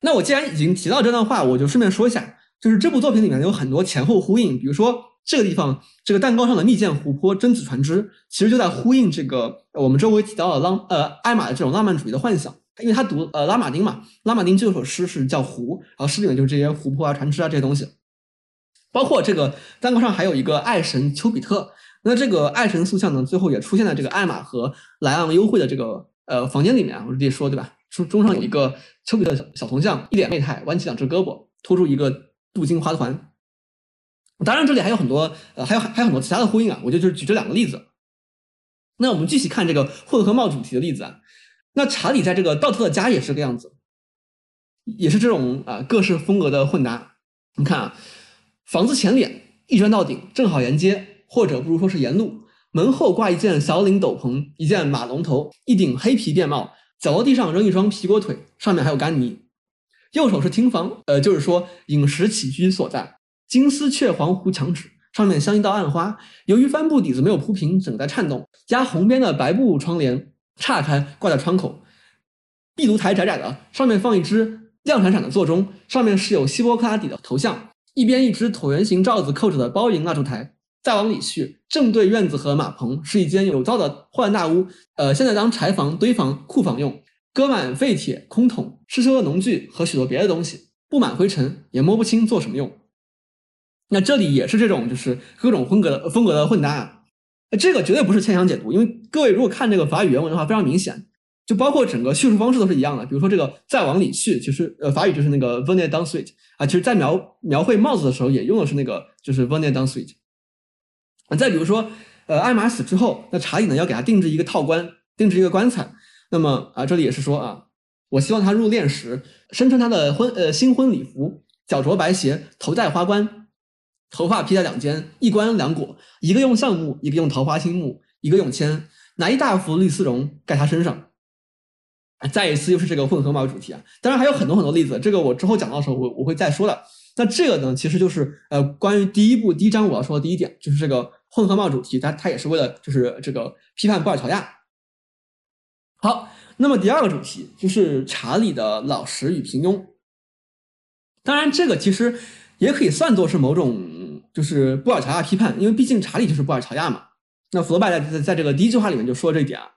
Speaker 1: 那我既然已经提到这段话，我就顺便说一下，就是这部作品里面有很多前后呼应。比如说这个地方，这个蛋糕上的蜜饯湖泊、榛子船只，其实就在呼应这个我们周围提到的浪呃艾玛的这种浪漫主义的幻想。因为他读呃拉马丁嘛，拉马丁这首诗是叫湖，然后诗里面就是这些湖泊啊、船只啊这些东西，包括这个蛋糕上还有一个爱神丘比特，那这个爱神塑像呢，最后也出现在这个艾玛和莱昂幽会的这个呃房间里面，我直接说对吧？中中上有一个丘比特小小铜像，一脸媚态，弯起两只胳膊，拖住一个镀金花环。当然这里还有很多呃还有还有很多其他的呼应啊，我就就是举这两个例子。那我们继续看这个混合帽主题的例子啊。那查理在这个道特的家也是个样子，也是这种啊各式风格的混搭。你看啊，房子前脸一砖到顶，正好沿街，或者不如说是沿路。门后挂一件小领斗篷，一件马龙头，一顶黑皮便帽。脚落地上扔一双皮裹腿，上面还有干泥。右手是厅房，呃，就是说饮食起居所在。金丝雀黄糊墙纸，上面镶一道暗花。由于帆布底子没有铺平，整在颤动。加红边的白布窗帘岔开挂在窗口，壁炉台窄窄的，上面放一只亮闪闪的座钟，上面是有希波克拉底的头像，一边一只椭圆形罩子扣着的包银蜡烛台。再往里去，正对院子和马棚，是一间有灶的破烂大屋，呃，现在当柴房、堆房、库房用，搁满废铁、空桶、失修的农具和许多别的东西，布满灰尘，也摸不清做什么用。那这里也是这种，就是各种风格的风格的混搭。啊这个绝对不是牵强解读，因为各位如果看这个法语原文的话，非常明显，就包括整个叙述方式都是一样的。比如说这个再往里去，其实呃法语就是那个 venez dans suite 啊，其实在描描绘帽子的时候也用的是那个就是 venez dans suite。啊再比如说呃艾玛死之后，那查理呢要给他定制一个套棺，定制一个棺材。那么啊这里也是说啊，我希望他入殓时身穿他的婚呃新婚礼服，脚着白鞋，头戴花冠。头发披在两肩，一冠两果，一个用橡木，一个用桃花心木，一个用铅，拿一大幅绿丝绒盖他身上。再一次又是这个混合帽主题啊！当然还有很多很多例子，这个我之后讲到的时候我我会再说的。那这个呢，其实就是呃关于第一部第一章我要说的第一点，就是这个混合帽主题，它它也是为了就是这个批判布尔乔亚。好，那么第二个主题就是查理的老实与平庸。当然这个其实也可以算作是某种。就是布尔乔亚批判，因为毕竟查理就是布尔乔亚嘛。那弗罗拜在在在这个第一句话里面就说这一点啊。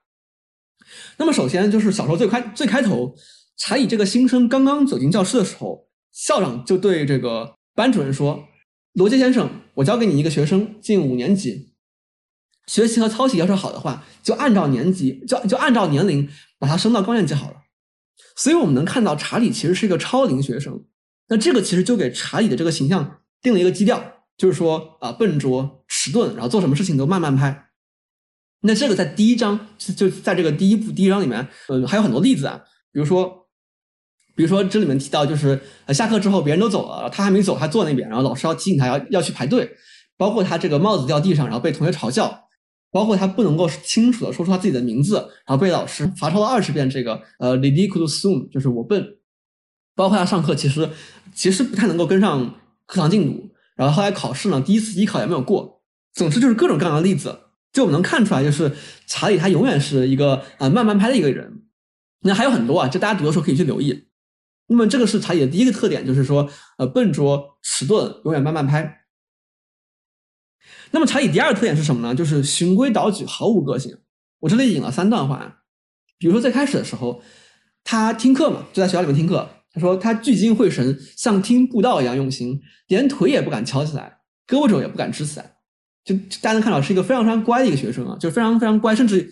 Speaker 1: 那么首先就是小说最开最开头，查理这个新生刚刚走进教室的时候，校长就对这个班主任说：“罗杰先生，我教给你一个学生进五年级，学习和操行要是好的话，就按照年级就就按照年龄把他升到高年级好了。”所以我们能看到查理其实是一个超龄学生。那这个其实就给查理的这个形象定了一个基调。就是说啊，笨拙、迟钝，然后做什么事情都慢慢拍。那这个在第一章就在这个第一部第一章里面，嗯，还有很多例子啊。比如说，比如说这里面提到，就是呃下课之后别人都走了，他还没走，他坐那边，然后老师要提醒他要要去排队。包括他这个帽子掉地上，然后被同学嘲笑。包括他不能够清楚的说出他自己的名字，然后被老师罚抄了二十遍这个呃 l i d i c u l s soon，就是我笨。包括他上课其实其实不太能够跟上课堂进度。然后后来考试呢，第一次艺考也没有过。总之就是各种各样的例子，就我们能看出来，就是查理他永远是一个呃慢慢拍的一个人。那还有很多啊，就大家读的时候可以去留意。那么这个是查理的第一个特点，就是说呃笨拙、迟钝，永远慢慢拍。那么查理第二个特点是什么呢？就是循规蹈矩，毫无个性。我这里引了三段话，比如说最开始的时候，他听课嘛，就在学校里面听课。他说他聚精会神，像听布道一样用心，连腿也不敢翘起来，胳膊肘也不敢支起来。就大家能看到，是一个非常非常乖的一个学生啊，就是非常非常乖，甚至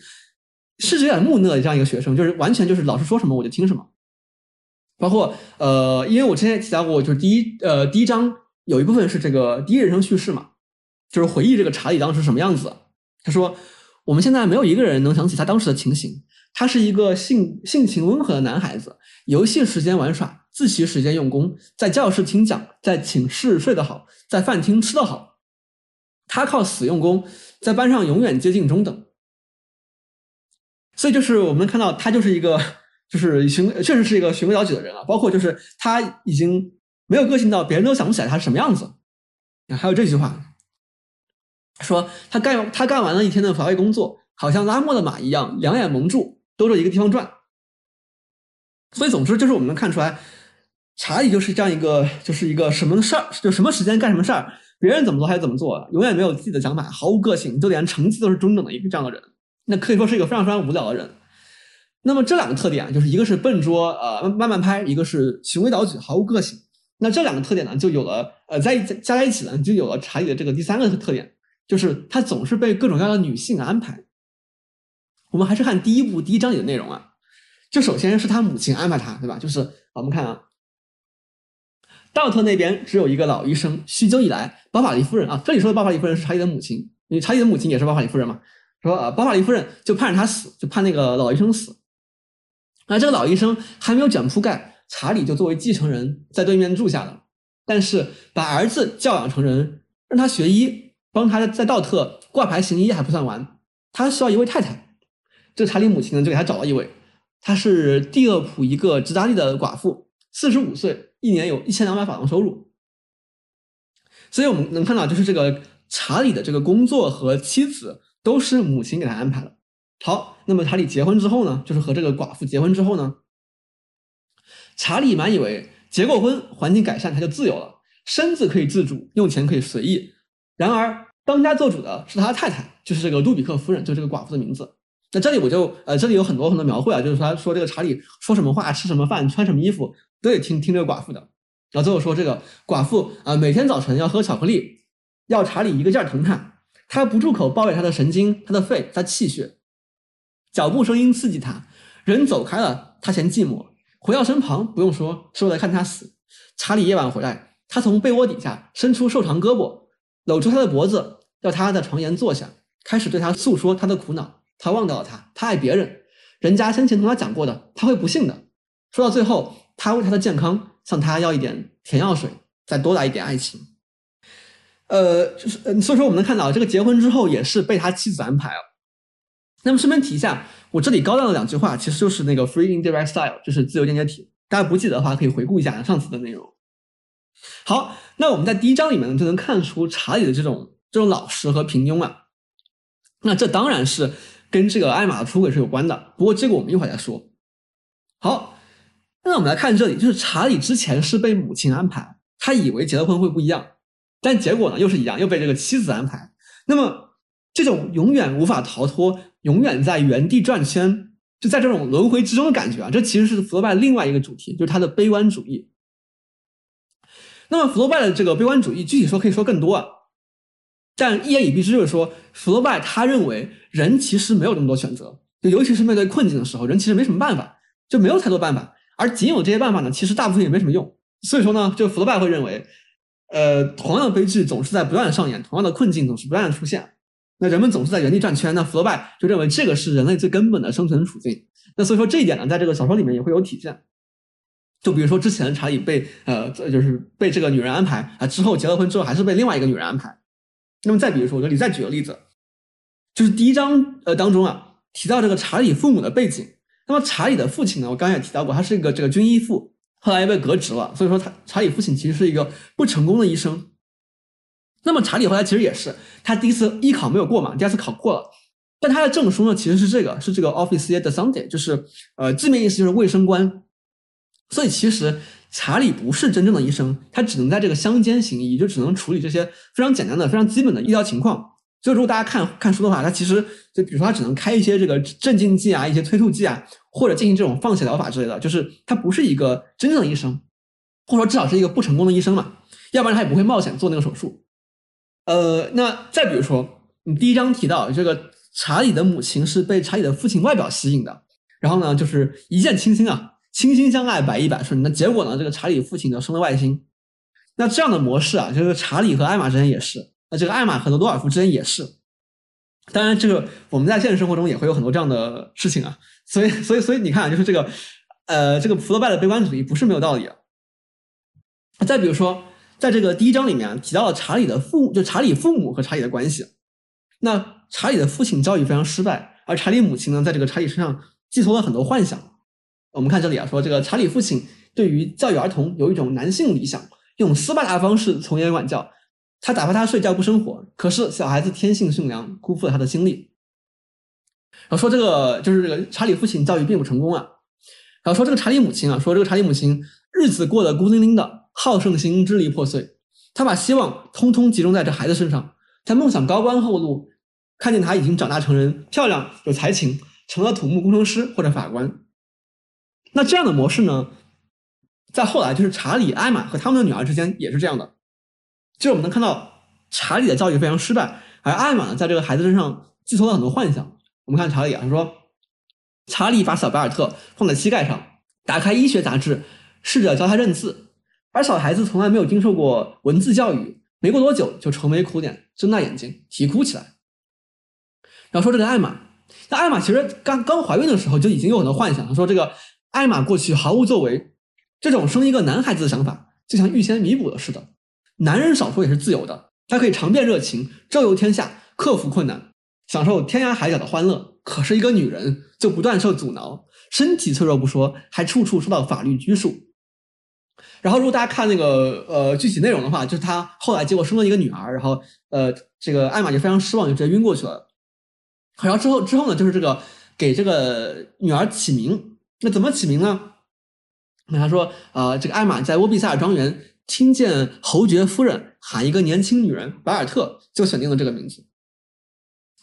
Speaker 1: 甚至有点木讷的这样一个学生，就是完全就是老师说什么我就听什么。包括呃，因为我之前也提到过，就是第一呃第一章有一部分是这个第一人称叙事嘛，就是回忆这个查理当时什么样子。他说我们现在没有一个人能想起他当时的情形。他是一个性性情温和的男孩子，游戏时间玩耍，自习时间用功，在教室听讲，在寝室睡得好，在饭厅吃得好。他靠死用功，在班上永远接近中等。所以就是我们看到他就是一个，就是循确实是一个循规蹈矩的人啊。包括就是他已经没有个性到别人都想不起来他是什么样子。还有这句话，说他干他干完了一天的乏味工作，好像拉磨的马一样，两眼蒙住。兜着一个地方转，所以总之就是我们能看出来，查理就是这样一个，就是一个什么事儿，就什么时间干什么事儿，别人怎么做还是怎么做，永远没有自己的想法，毫无个性，就连成绩都是中等的一个这样的人，那可以说是一个非常非常无聊的人。那么这两个特点就是一个是笨拙，呃，慢慢拍，一个是循规蹈矩，毫无个性。那这两个特点呢，就有了，呃，在加在一起呢，就有了查理的这个第三个特点，就是他总是被各种各样的女性安排。我们还是看第一部第一章里的内容啊，就首先是他母亲安排他，对吧？就是我们看啊，道特那边只有一个老医生，许久以来，包法利夫人啊，这里说的包法利夫人是查理的母亲，因为查理的母亲也是包法利夫人嘛。说啊，包法利夫人就盼着他死，就盼那个老医生死。那这个老医生还没有卷铺盖，查理就作为继承人在对面住下了，但是把儿子教养成人，让他学医，帮他在道特挂牌行医还不算完，他需要一位太太。这查理母亲呢，就给他找了一位，她是蒂厄普一个直达利的寡妇，四十五岁，一年有一千两百法郎收入。所以我们能看到，就是这个查理的这个工作和妻子都是母亲给他安排的。好，那么查理结婚之后呢，就是和这个寡妇结婚之后呢，查理满以为结过婚，环境改善，他就自由了，身子可以自主，用钱可以随意。然而，当家做主的是他的太太，就是这个杜比克夫人，就是这个寡妇的名字。那这里我就呃，这里有很多很多描绘啊，就是他说这个查理说什么话、吃什么饭、穿什么衣服，都得听听这个寡妇的。然后最后说这个寡妇啊，每天早晨要喝巧克力，要查理一个劲儿疼她，她不住口抱怨她的神经、她的肺、她气血。脚步声音刺激他，人走开了，他嫌寂寞，回到身旁，不用说，是为了看他死。查理夜晚回来，他从被窝底下伸出瘦长胳膊，搂住他的脖子，要他在床沿坐下，开始对他诉说他的苦恼。他忘掉了他，他爱别人，人家先前同他讲过的，他会不信的。说到最后，他为他的健康向他要一点甜药水，再多来一点爱情。呃，就是所以说我们能看到，这个结婚之后也是被他妻子安排了。那么顺便提一下，我这里高亮的两句话其实就是那个 free indirect style，就是自由间接体。大家不记得的话，可以回顾一下上次的内容。好，那我们在第一章里面呢，就能看出查理的这种这种老实和平庸啊。那这当然是跟这个艾玛的出轨是有关的。不过这个我们一会儿再说。好，那我们来看这里，就是查理之前是被母亲安排，他以为结了婚会不一样，但结果呢又是一样，又被这个妻子安排。那么这种永远无法逃脱。永远在原地转圈，就在这种轮回之中的感觉啊，这其实是弗洛拜另外一个主题，就是他的悲观主义。那么弗洛拜的这个悲观主义，具体说可以说更多啊，但一言以蔽之就是说，弗洛拜他认为人其实没有那么多选择，就尤其是面对困境的时候，人其实没什么办法，就没有太多办法，而仅有这些办法呢，其实大部分也没什么用。所以说呢，就弗洛拜会认为，呃，同样的悲剧总是在不断的上演，同样的困境总是不断的出现。那人们总是在原地转圈，那弗洛拜就认为这个是人类最根本的生存处境。那所以说这一点呢，在这个小说里面也会有体现。就比如说之前查理被呃，就是被这个女人安排啊，之后结了婚之后还是被另外一个女人安排。那么再比如说，我这里再举个例子，就是第一章呃当中啊提到这个查理父母的背景。那么查理的父亲呢，我刚才也提到过，他是一个这个军医父，后来又被革职了。所以说他查理父亲其实是一个不成功的医生。那么查理后来其实也是，他第一次艺考没有过嘛，第二次考过了，但他的证书呢其实是这个，是这个 officer de santé，就是呃字面意思就是卫生官。所以其实查理不是真正的医生，他只能在这个乡间行医，就只能处理这些非常简单的、非常基本的医疗情况。所以如果大家看看书的话，他其实就比如说他只能开一些这个镇静剂啊、一些催吐剂啊，或者进行这种放血疗法之类的，就是他不是一个真正的医生，或者说至少是一个不成功的医生嘛，要不然他也不会冒险做那个手术。呃，那再比如说，你第一章提到这个查理的母亲是被查理的父亲外表吸引的，然后呢，就是一见倾心啊，倾心相爱，百依百顺。那结果呢，这个查理父亲就生了外心。那这样的模式啊，就是查理和艾玛之间也是，那这个艾玛和罗尔夫之间也是。当然，这个我们在现实生活中也会有很多这样的事情啊。所以，所以，所以你看，就是这个，呃，这个福楼拜的悲观主义不是没有道理啊。再比如说。在这个第一章里面啊提到了查理的父，就查理父母和查理的关系。那查理的父亲教育非常失败，而查理母亲呢，在这个查理身上寄托了很多幻想。我们看这里啊，说这个查理父亲对于教育儿童有一种男性理想，用斯巴达方式从严管教，他打发他睡觉不生火。可是小孩子天性驯良，辜负了他的心力。然后说这个就是这个查理父亲教育并不成功啊。然后说这个查理母亲啊，说这个查理母亲日子过得孤零零的。好胜心支离破碎，他把希望通通集中在这孩子身上。在梦想高官厚禄，看见他已经长大成人，漂亮有才情，成了土木工程师或者法官。那这样的模式呢，在后来就是查理、艾玛和他们的女儿之间也是这样的。就是我们能看到查理的教育非常失败，而艾玛呢，在这个孩子身上寄托了很多幻想。我们看查理啊，他说，查理把小白尔特放在膝盖上，打开医学杂志，试着教他认字。而小孩子从来没有经受过文字教育，没过多久就愁眉苦脸，睁大眼睛啼哭起来。然后说这个艾玛，那艾玛其实刚刚怀孕的时候就已经有很多幻想，说这个艾玛过去毫无作为，这种生一个男孩子的想法就像预先弥补了似的。男人少说也是自由的，他可以尝遍热情，周游天下，克服困难，享受天涯海角的欢乐。可是一个女人就不断受阻挠，身体脆弱不说，还处处受到法律拘束。然后如果大家看那个呃具体内容的话，就是他后来结果生了一个女儿，然后呃这个艾玛就非常失望，就直接晕过去了。然后之后之后呢，就是这个给这个女儿起名，那怎么起名呢？那他说呃这个艾玛在沃比萨尔庄园听见侯爵夫人喊一个年轻女人白尔特，就选定了这个名字。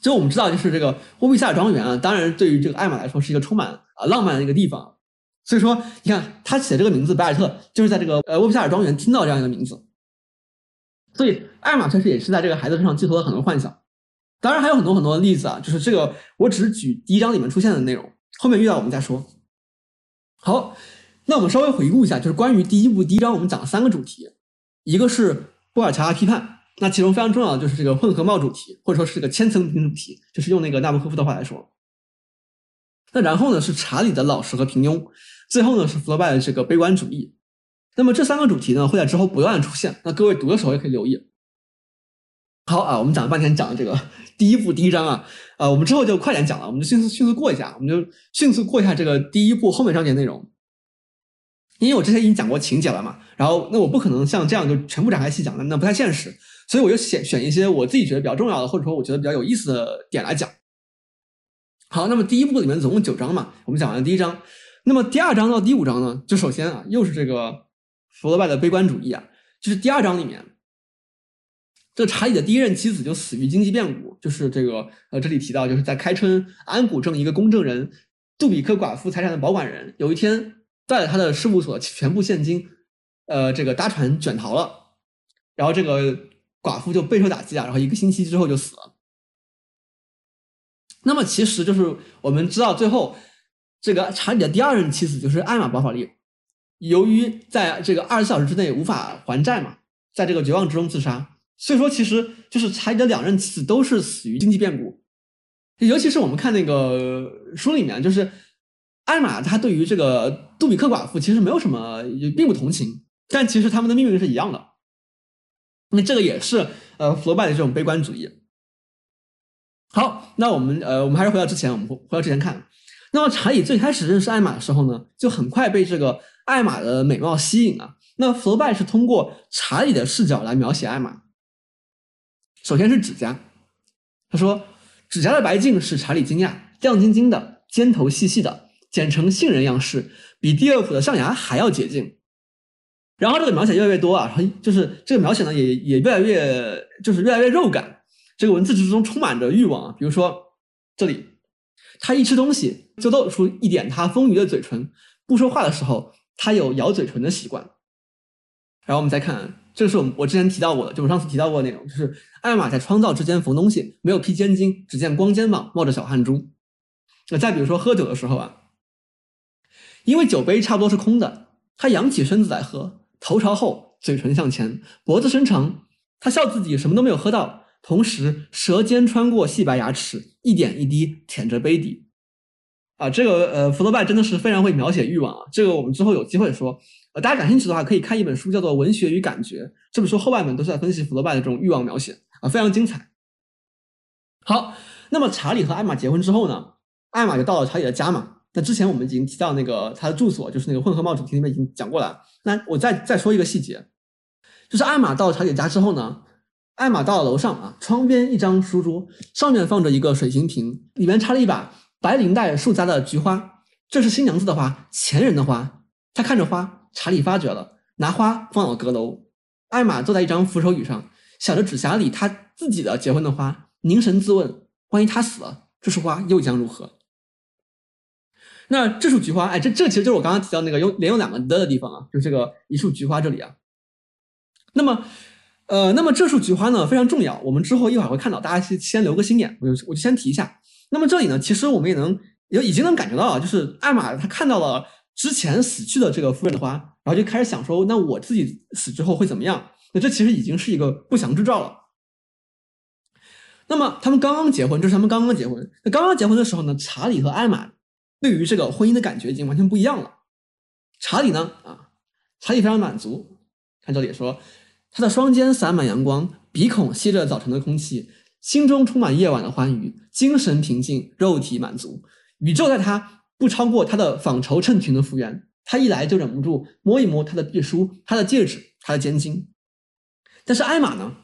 Speaker 1: 就我们知道，就是这个沃比萨尔庄园啊，当然对于这个艾玛来说是一个充满啊浪漫的一个地方。所以说，你看他起的这个名字白尔特，就是在这个呃沃比萨尔庄园听到这样一个名字。所以艾玛确实也是在这个孩子身上寄托了很多幻想。当然还有很多很多的例子啊，就是这个我只是举第一章里面出现的内容，后面遇到我们再说。好，那我们稍微回顾一下，就是关于第一部第一章我们讲了三个主题，一个是布尔乔亚批判。那其中非常重要的就是这个混合帽主题，或者说是这个千层饼主题，就是用那个纳博科夫的话来说。那然后呢是查理的老实和平庸，最后呢是弗洛拜的这个悲观主义。那么这三个主题呢会在之后不断出现，那各位读的时候也可以留意。好啊，我们讲了半天讲了这个第一部第一章啊，啊我们之后就快点讲了，我们就迅速迅速过一下，我们就迅速过一下这个第一部后面章节内容。因为我之前已经讲过情节了嘛，然后那我不可能像这样就全部展开细讲，那那不太现实。所以我就选选一些我自己觉得比较重要的，或者说我觉得比较有意思的点来讲。好，那么第一部里面总共九章嘛，我们讲完了第一章。那么第二章到第五章呢，就首先啊，又是这个福楼拜的悲观主义啊，就是第二章里面，这查理的第一任妻子就死于经济变故，就是这个呃，这里提到就是在开春安谷镇一个公证人杜比克寡妇财产的保管人，有一天带着他的事务所全部现金，呃，这个搭船卷逃了，然后这个。寡妇就备受打击啊，然后一个星期之后就死了。那么其实就是我们知道，最后这个查理的第二任妻子就是艾玛·保法利，由于在这个二十四小时之内无法还债嘛，在这个绝望之中自杀。所以说，其实就是查理的两任妻子都是死于经济变故。尤其是我们看那个书里面，就是艾玛她对于这个杜比克寡妇其实没有什么，也并不同情，但其实他们的命运是一样的。那这个也是呃弗洛拜的这种悲观主义。好，那我们呃我们还是回到之前，我们回到之前看。那么查理最开始认识艾玛的时候呢，就很快被这个艾玛的美貌吸引了。那弗洛拜是通过查理的视角来描写艾玛。首先是指甲，他说指甲的白净使查理惊讶，亮晶晶的，尖头细细的，剪成杏仁样式，比第二幅的象牙还要洁净。然后这个描写越来越多啊，就是这个描写呢也也越来越就是越来越肉感，这个文字之中充满着欲望啊。比如说这里，他一吃东西就露出一点他丰腴的嘴唇，不说话的时候他有咬嘴唇的习惯。然后我们再看，这是我们我之前提到过的，就我上次提到过的内容，就是艾玛在创造之间缝东西，没有披肩巾，只见光肩膀冒着小汗珠。那再比如说喝酒的时候啊，因为酒杯差不多是空的，他仰起身子来喝。头朝后，嘴唇向前，脖子伸长，他笑自己什么都没有喝到，同时舌尖穿过细白牙齿，一点一滴舔着杯底。啊，这个呃，福楼拜真的是非常会描写欲望啊。这个我们之后有机会说，呃，大家感兴趣的话可以看一本书，叫做《文学与感觉》。这本书后半本都是在分析福楼拜的这种欲望描写啊，非常精彩。好，那么查理和艾玛结婚之后呢，艾玛就到了查理的家嘛。那之前我们已经提到那个他的住所，就是那个混合帽主题里面已经讲过了。那我再再说一个细节，就是艾玛到了查理家之后呢，艾玛到了楼上啊，窗边一张书桌，上面放着一个水晶瓶，里面插了一把白绫带束扎的菊花，这是新娘子的花，前人的花。他看着花，查理发觉了，拿花放到阁楼。艾玛坐在一张扶手椅上，想着纸匣里他自己的结婚的花，凝神自问：万一他死了，这束花又将如何？那这束菊花，哎，这这其实就是我刚刚提到那个用连用两个的的地方啊，就这个一束菊花这里啊。那么，呃，那么这束菊花呢非常重要，我们之后一会儿会看到，大家先先留个心眼，我就我就先提一下。那么这里呢，其实我们也能也已经能感觉到啊，就是艾玛她看到了之前死去的这个夫人的花，然后就开始想说，那我自己死之后会怎么样？那这其实已经是一个不祥之兆了。那么他们刚刚结婚，这是他们刚刚结婚。那刚刚结婚的时候呢，查理和艾玛。对于这个婚姻的感觉已经完全不一样了。查理呢？啊，查理非常满足。看这里说，他的双肩洒满阳光，鼻孔吸着早晨的空气，心中充满夜晚的欢愉，精神平静，肉体满足。宇宙在他不超过他的纺绸衬裙的复原。他一来就忍不住摸一摸他的臂书、他的戒指、他的肩巾。但是艾玛呢？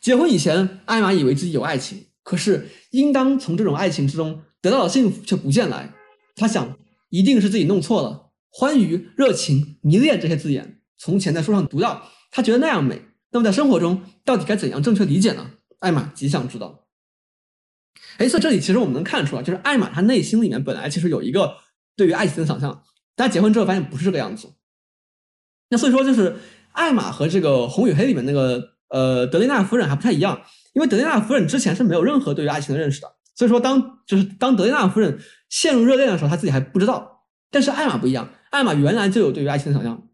Speaker 1: 结婚以前，艾玛以为自己有爱情，可是应当从这种爱情之中得到的幸福却不见来。他想，一定是自己弄错了。欢愉、热情、迷恋这些字眼，从前在书上读到，他觉得那样美。那么在生活中，到底该怎样正确理解呢？艾玛极想知道。哎，所以这里其实我们能看出来，就是艾玛她内心里面本来其实有一个对于爱情的想象，但结婚之后发现不是这个样子。那所以说，就是艾玛和这个《红与黑》里面那个呃德雷纳夫人还不太一样，因为德雷纳夫人之前是没有任何对于爱情的认识的，所以说当就是当德雷纳夫人陷入热恋的时候，她自己还不知道。但是艾玛不一样。艾玛原来就有对于爱情的想象，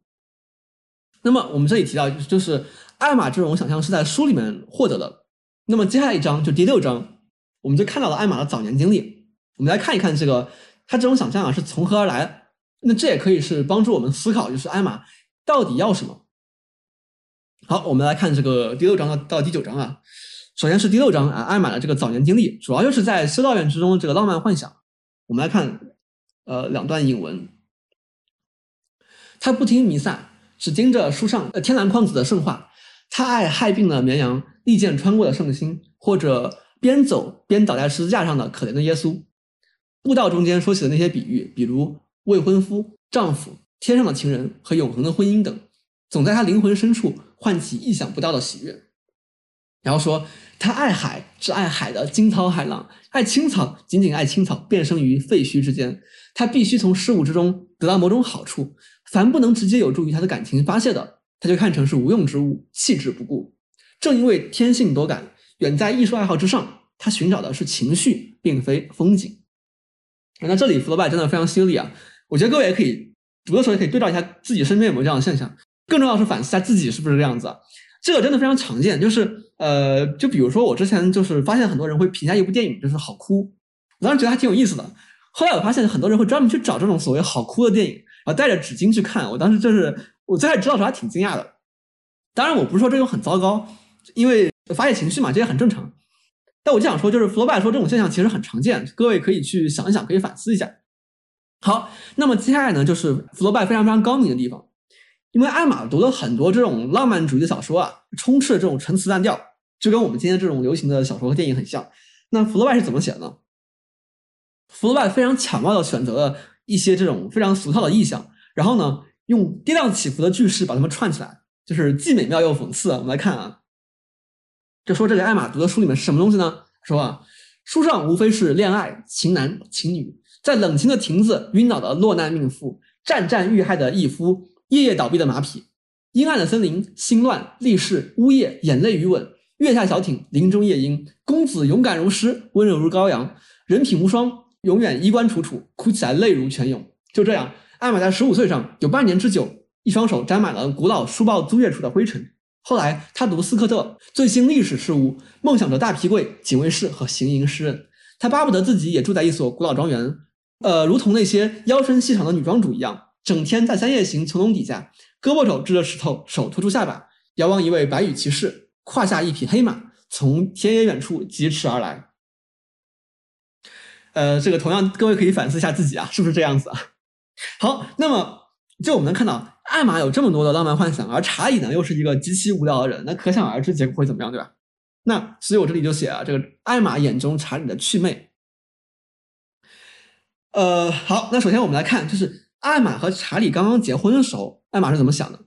Speaker 1: 那么我们这里提到就是艾玛这种想象是在书里面获得的。那么接下来一章就第六章，我们就看到了艾玛的早年经历。我们来看一看这个他这种想象啊是从何而来。那这也可以是帮助我们思考，就是艾玛到底要什么。好，我们来看这个第六章到到第九章啊。首先是第六章啊，艾玛的这个早年经历，主要就是在修道院之中这个浪漫幻想。我们来看呃两段引文。他不听弥撒，只盯着书上呃天蓝框子的圣话。他爱害病的绵羊，利剑穿过的圣心，或者边走边倒在十字架上的可怜的耶稣。布道中间说起的那些比喻，比如未婚夫、丈夫、天上的情人和永恒的婚姻等，总在他灵魂深处唤起意想不到的喜悦。然后说他爱海，只爱海的惊涛骇浪；爱青草，仅仅爱青草，变生于废墟之间。他必须从事物之中得到某种好处。凡不能直接有助于他的感情发泄的，他就看成是无用之物，弃之不顾。正因为天性多感，远在艺术爱好之上，他寻找的是情绪，并非风景。那这里福楼拜真的非常犀利啊！我觉得各位也可以读的时候也可以对照一下自己身边有没有这样的现象。更重要是反思一下自己是不是这样子啊。这个真的非常常见，就是呃，就比如说我之前就是发现很多人会评价一部电影就是好哭，我当时觉得还挺有意思的。后来我发现很多人会专门去找这种所谓好哭的电影。啊，带着纸巾去看，我当时就是我最开始知道时候还挺惊讶的。当然，我不是说这种很糟糕，因为发泄情绪嘛，这也很正常。但我就想说，就是福楼拜说这种现象其实很常见，各位可以去想一想，可以反思一下。好，那么接下来呢，就是福楼拜非常非常高明的地方，因为艾玛读了很多这种浪漫主义的小说啊，充斥这种陈词滥调，就跟我们今天这种流行的小说和电影很像。那福楼拜是怎么写的呢？福楼拜非常巧妙的选择了。一些这种非常俗套的意象，然后呢，用跌宕起伏的句式把它们串起来，就是既美妙又讽刺。我们来看啊，就说这个艾玛读的书里面是什么东西呢？说啊，书上无非是恋爱、情男、情女，在冷清的亭子晕倒的落难命妇，战战遇害的义夫，夜夜倒闭的马匹，阴暗的森林，心乱立誓，呜咽，眼泪余吻，月下小艇，林中夜莺，公子勇敢如狮，温柔如羔羊，人品无双。永远衣冠楚楚，哭起来泪如泉涌。就这样，艾玛在十五岁上有半年之久，一双手沾满了古老书报租阅处的灰尘。后来，他读斯科特，最新历史事物，梦想着大皮柜、警卫室和行营诗人。他巴不得自己也住在一所古老庄园，呃，如同那些腰身细长的女庄主一样，整天在三叶形穹隆底下，胳膊肘支着石头，手托住下巴，遥望一位白羽骑士，胯下一匹黑马，从田野远处疾驰而来。呃，这个同样，各位可以反思一下自己啊，是不是这样子啊？好，那么就我们能看到，艾玛有这么多的浪漫幻想，而查理呢又是一个极其无聊的人，那可想而知结果会怎么样，对吧？那所以我这里就写啊这个艾玛眼中查理的趣味。呃，好，那首先我们来看，就是艾玛和查理刚刚结婚的时候，艾玛是怎么想的？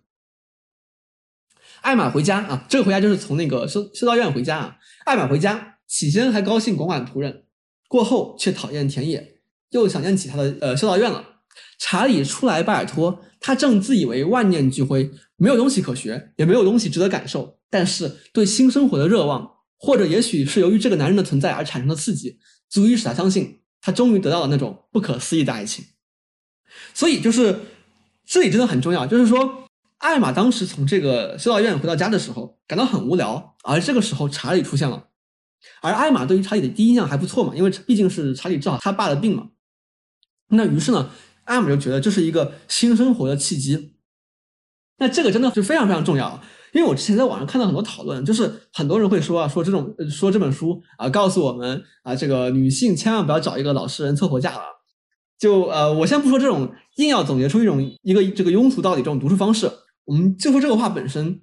Speaker 1: 艾玛回家啊，这个回家就是从那个修修道院回家啊。艾玛回家，起先还高兴管管仆人。过后却讨厌田野，又想念起他的呃修道院了。查理初来巴尔托，他正自以为万念俱灰，没有东西可学，也没有东西值得感受。但是对新生活的热望，或者也许是由于这个男人的存在而产生的刺激，足以使他相信，他终于得到了那种不可思议的爱情。所以就是这里真的很重要，就是说艾玛当时从这个修道院回到家的时候，感到很无聊，而这个时候查理出现了。而艾玛对于查理的第一印象还不错嘛，因为毕竟是查理治好他爸的病嘛。那于是呢，艾玛就觉得这是一个新生活的契机。那这个真的是非常非常重要，因为我之前在网上看到很多讨论，就是很多人会说啊，说这种说这本书啊，告诉我们啊，这个女性千万不要找一个老实人凑合嫁了。就呃，我先不说这种硬要总结出一种一个这个庸俗道理这种读书方式，我们就说这个话本身，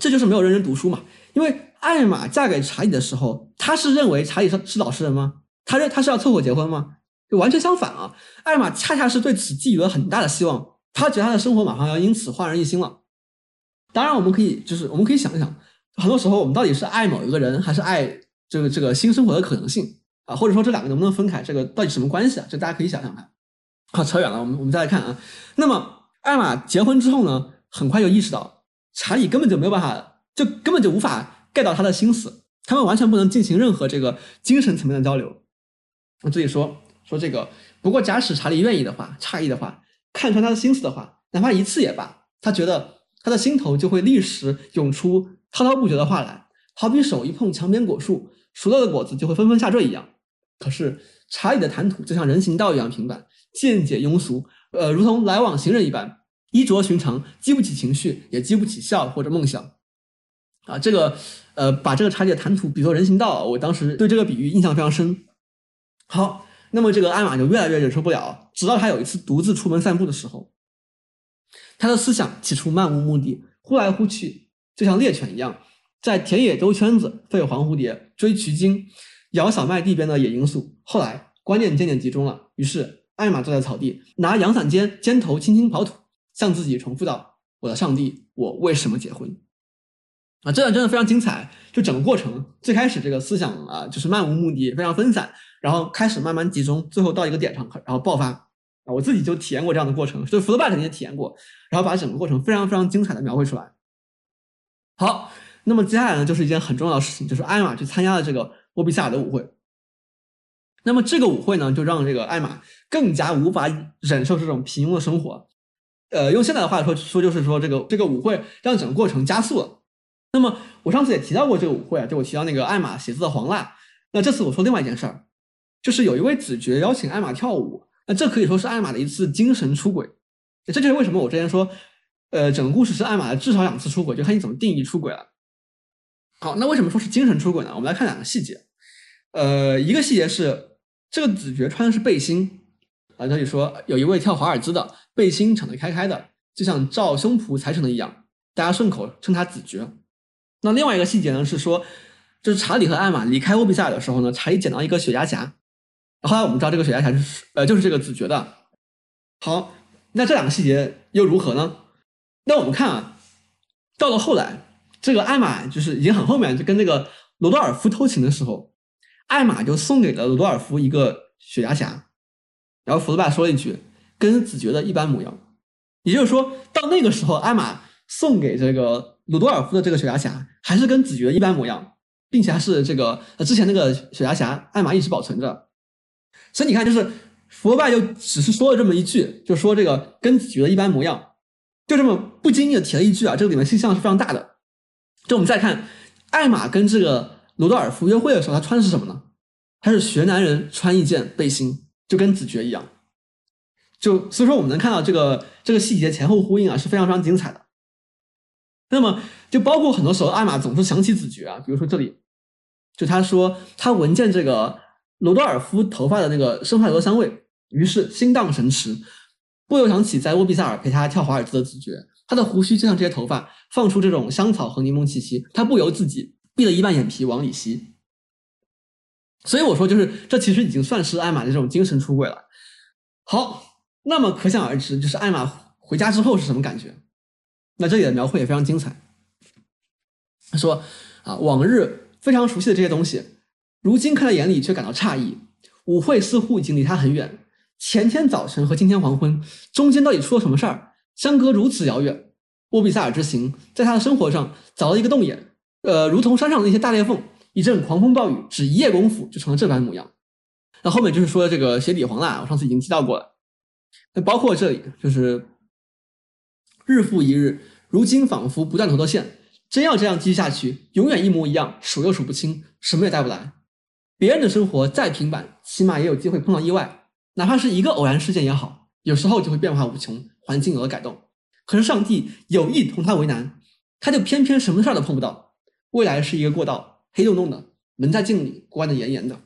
Speaker 1: 这就是没有认真读书嘛。因为艾玛嫁给查理的时候，她是认为查理是是老实人吗？她认她是要凑合结婚吗？就完全相反啊！艾玛恰恰是对此寄予了很大的希望，她觉得她的生活马上要因此焕然一新了。当然，我们可以就是我们可以想一想，很多时候我们到底是爱某一个人，还是爱这个这个新生活的可能性啊？或者说这两个能不能分开？这个到底什么关系啊？这大家可以想想看。好，扯远了，我们我们再来看啊。那么艾玛结婚之后呢，很快就意识到查理根本就没有办法，就根本就无法 get 到他的心思，他们完全不能进行任何这个精神层面的交流。我自己说说这个，不过假使查理愿意的话，诧异的话，看穿他的心思的话，哪怕一次也罢，他觉得他的心头就会立时涌出滔滔不绝的话来，好比手一碰墙边果树，熟了的果子就会纷纷下坠一样。可是查理的谈吐就像人行道一样平板。见解庸俗，呃，如同来往行人一般，衣着寻常，激不起情绪，也激不起笑或者梦想。啊，这个，呃，把这个查理的谈吐比作人行道，我当时对这个比喻印象非常深。好，那么这个艾玛就越来越忍受不了，直到他有一次独自出门散步的时候，他的思想起初漫无目的，忽来忽去，就像猎犬一样，在田野兜圈子，飞黄蝴蝶，追渠精，咬小麦地边的野罂粟。后来观念渐渐集中了，于是。艾玛坐在草地，拿阳伞尖尖头轻轻刨土，向自己重复道：“我的上帝，我为什么结婚？”啊，这段真的非常精彩。就整个过程，最开始这个思想啊，就是漫无目的，非常分散，然后开始慢慢集中，最后到一个点上，然后爆发。啊，我自己就体验过这样的过程，就福德拜肯定也体验过，然后把整个过程非常非常精彩的描绘出来。好，那么接下来呢，就是一件很重要的事情，就是艾玛去参加了这个波比萨尔的舞会。那么这个舞会呢，就让这个艾玛更加无法忍受这种平庸的生活。呃，用现在的话说说，就是说这个这个舞会让整个过程加速了。那么我上次也提到过这个舞会啊，就我提到那个艾玛写字的黄蜡。那这次我说另外一件事儿，就是有一位子爵邀请艾玛跳舞。那这可以说是艾玛的一次精神出轨。这就是为什么我之前说，呃，整个故事是艾玛的至少两次出轨，就看你怎么定义出轨了。好，那为什么说是精神出轨呢？我们来看两个细节。呃，一个细节是。这个子爵穿的是背心啊，这里说有一位跳华尔兹的背心敞得开开的，就像照胸脯裁成的一样，大家顺口称他子爵。那另外一个细节呢是说，就是查理和艾玛离开欧比塞尔的时候呢，查理捡到一个雪茄匣，后来我们知道这个雪茄匣是呃就是这个子爵的。好，那这两个细节又如何呢？那我们看啊，到了后来，这个艾玛就是已经很后面，就跟那个罗多尔夫偷情的时候。艾玛就送给了罗多尔夫一个雪茄匣，然后福特拜说了一句：“跟子爵的一般模样。”也就是说到那个时候，艾玛送给这个鲁多尔夫的这个雪茄侠还是跟子爵一般模样，并且还是这个呃之前那个雪茄侠，艾玛一直保存着。所以你看，就是福特拜就只是说了这么一句，就说这个跟子爵的一般模样，就这么不经意的提了一句啊，这个里面信息量是非常大的。就我们再看艾玛跟这个。鲁多尔夫约会的时候，他穿的是什么呢？他是学男人穿一件背心，就跟子爵一样。就所以说，我们能看到这个这个细节前后呼应啊，是非常非常精彩的。那么，就包括很多时候，艾玛总是想起子爵啊，比如说这里，就他说他闻见这个罗多尔夫头发的那个生发油香味，于是心荡神驰，不由想起在沃比萨尔陪他跳华尔兹的子爵，他的胡须就像这些头发，放出这种香草和柠檬气息，他不由自己。闭了一半眼皮往里吸，所以我说，就是这其实已经算是艾玛的这种精神出轨了。好，那么可想而知，就是艾玛回家之后是什么感觉？那这里的描绘也非常精彩。他说啊，往日非常熟悉的这些东西，如今看在眼里却感到诧异。舞会似乎已经离他很远，前天早晨和今天黄昏中间到底出了什么事儿？相隔如此遥远，沃比萨尔之行在他的生活上凿了一个洞眼。呃，如同山上的那些大裂缝，一阵狂风暴雨，只一夜功夫就成了这般模样。那后面就是说这个鞋底黄蜡，我上次已经提到过了。那包括这里，就是日复一日，如今仿佛不断头的线，真要这样继续下去，永远一模一样，数又数不清，什么也带不来。别人的生活再平板，起码也有机会碰到意外，哪怕是一个偶然事件也好，有时候就会变化无穷，环境有了改动。可是上帝有意同他为难，他就偏偏什么事儿都碰不到。未来是一个过道，黑洞洞的，门在镜里关得严严的。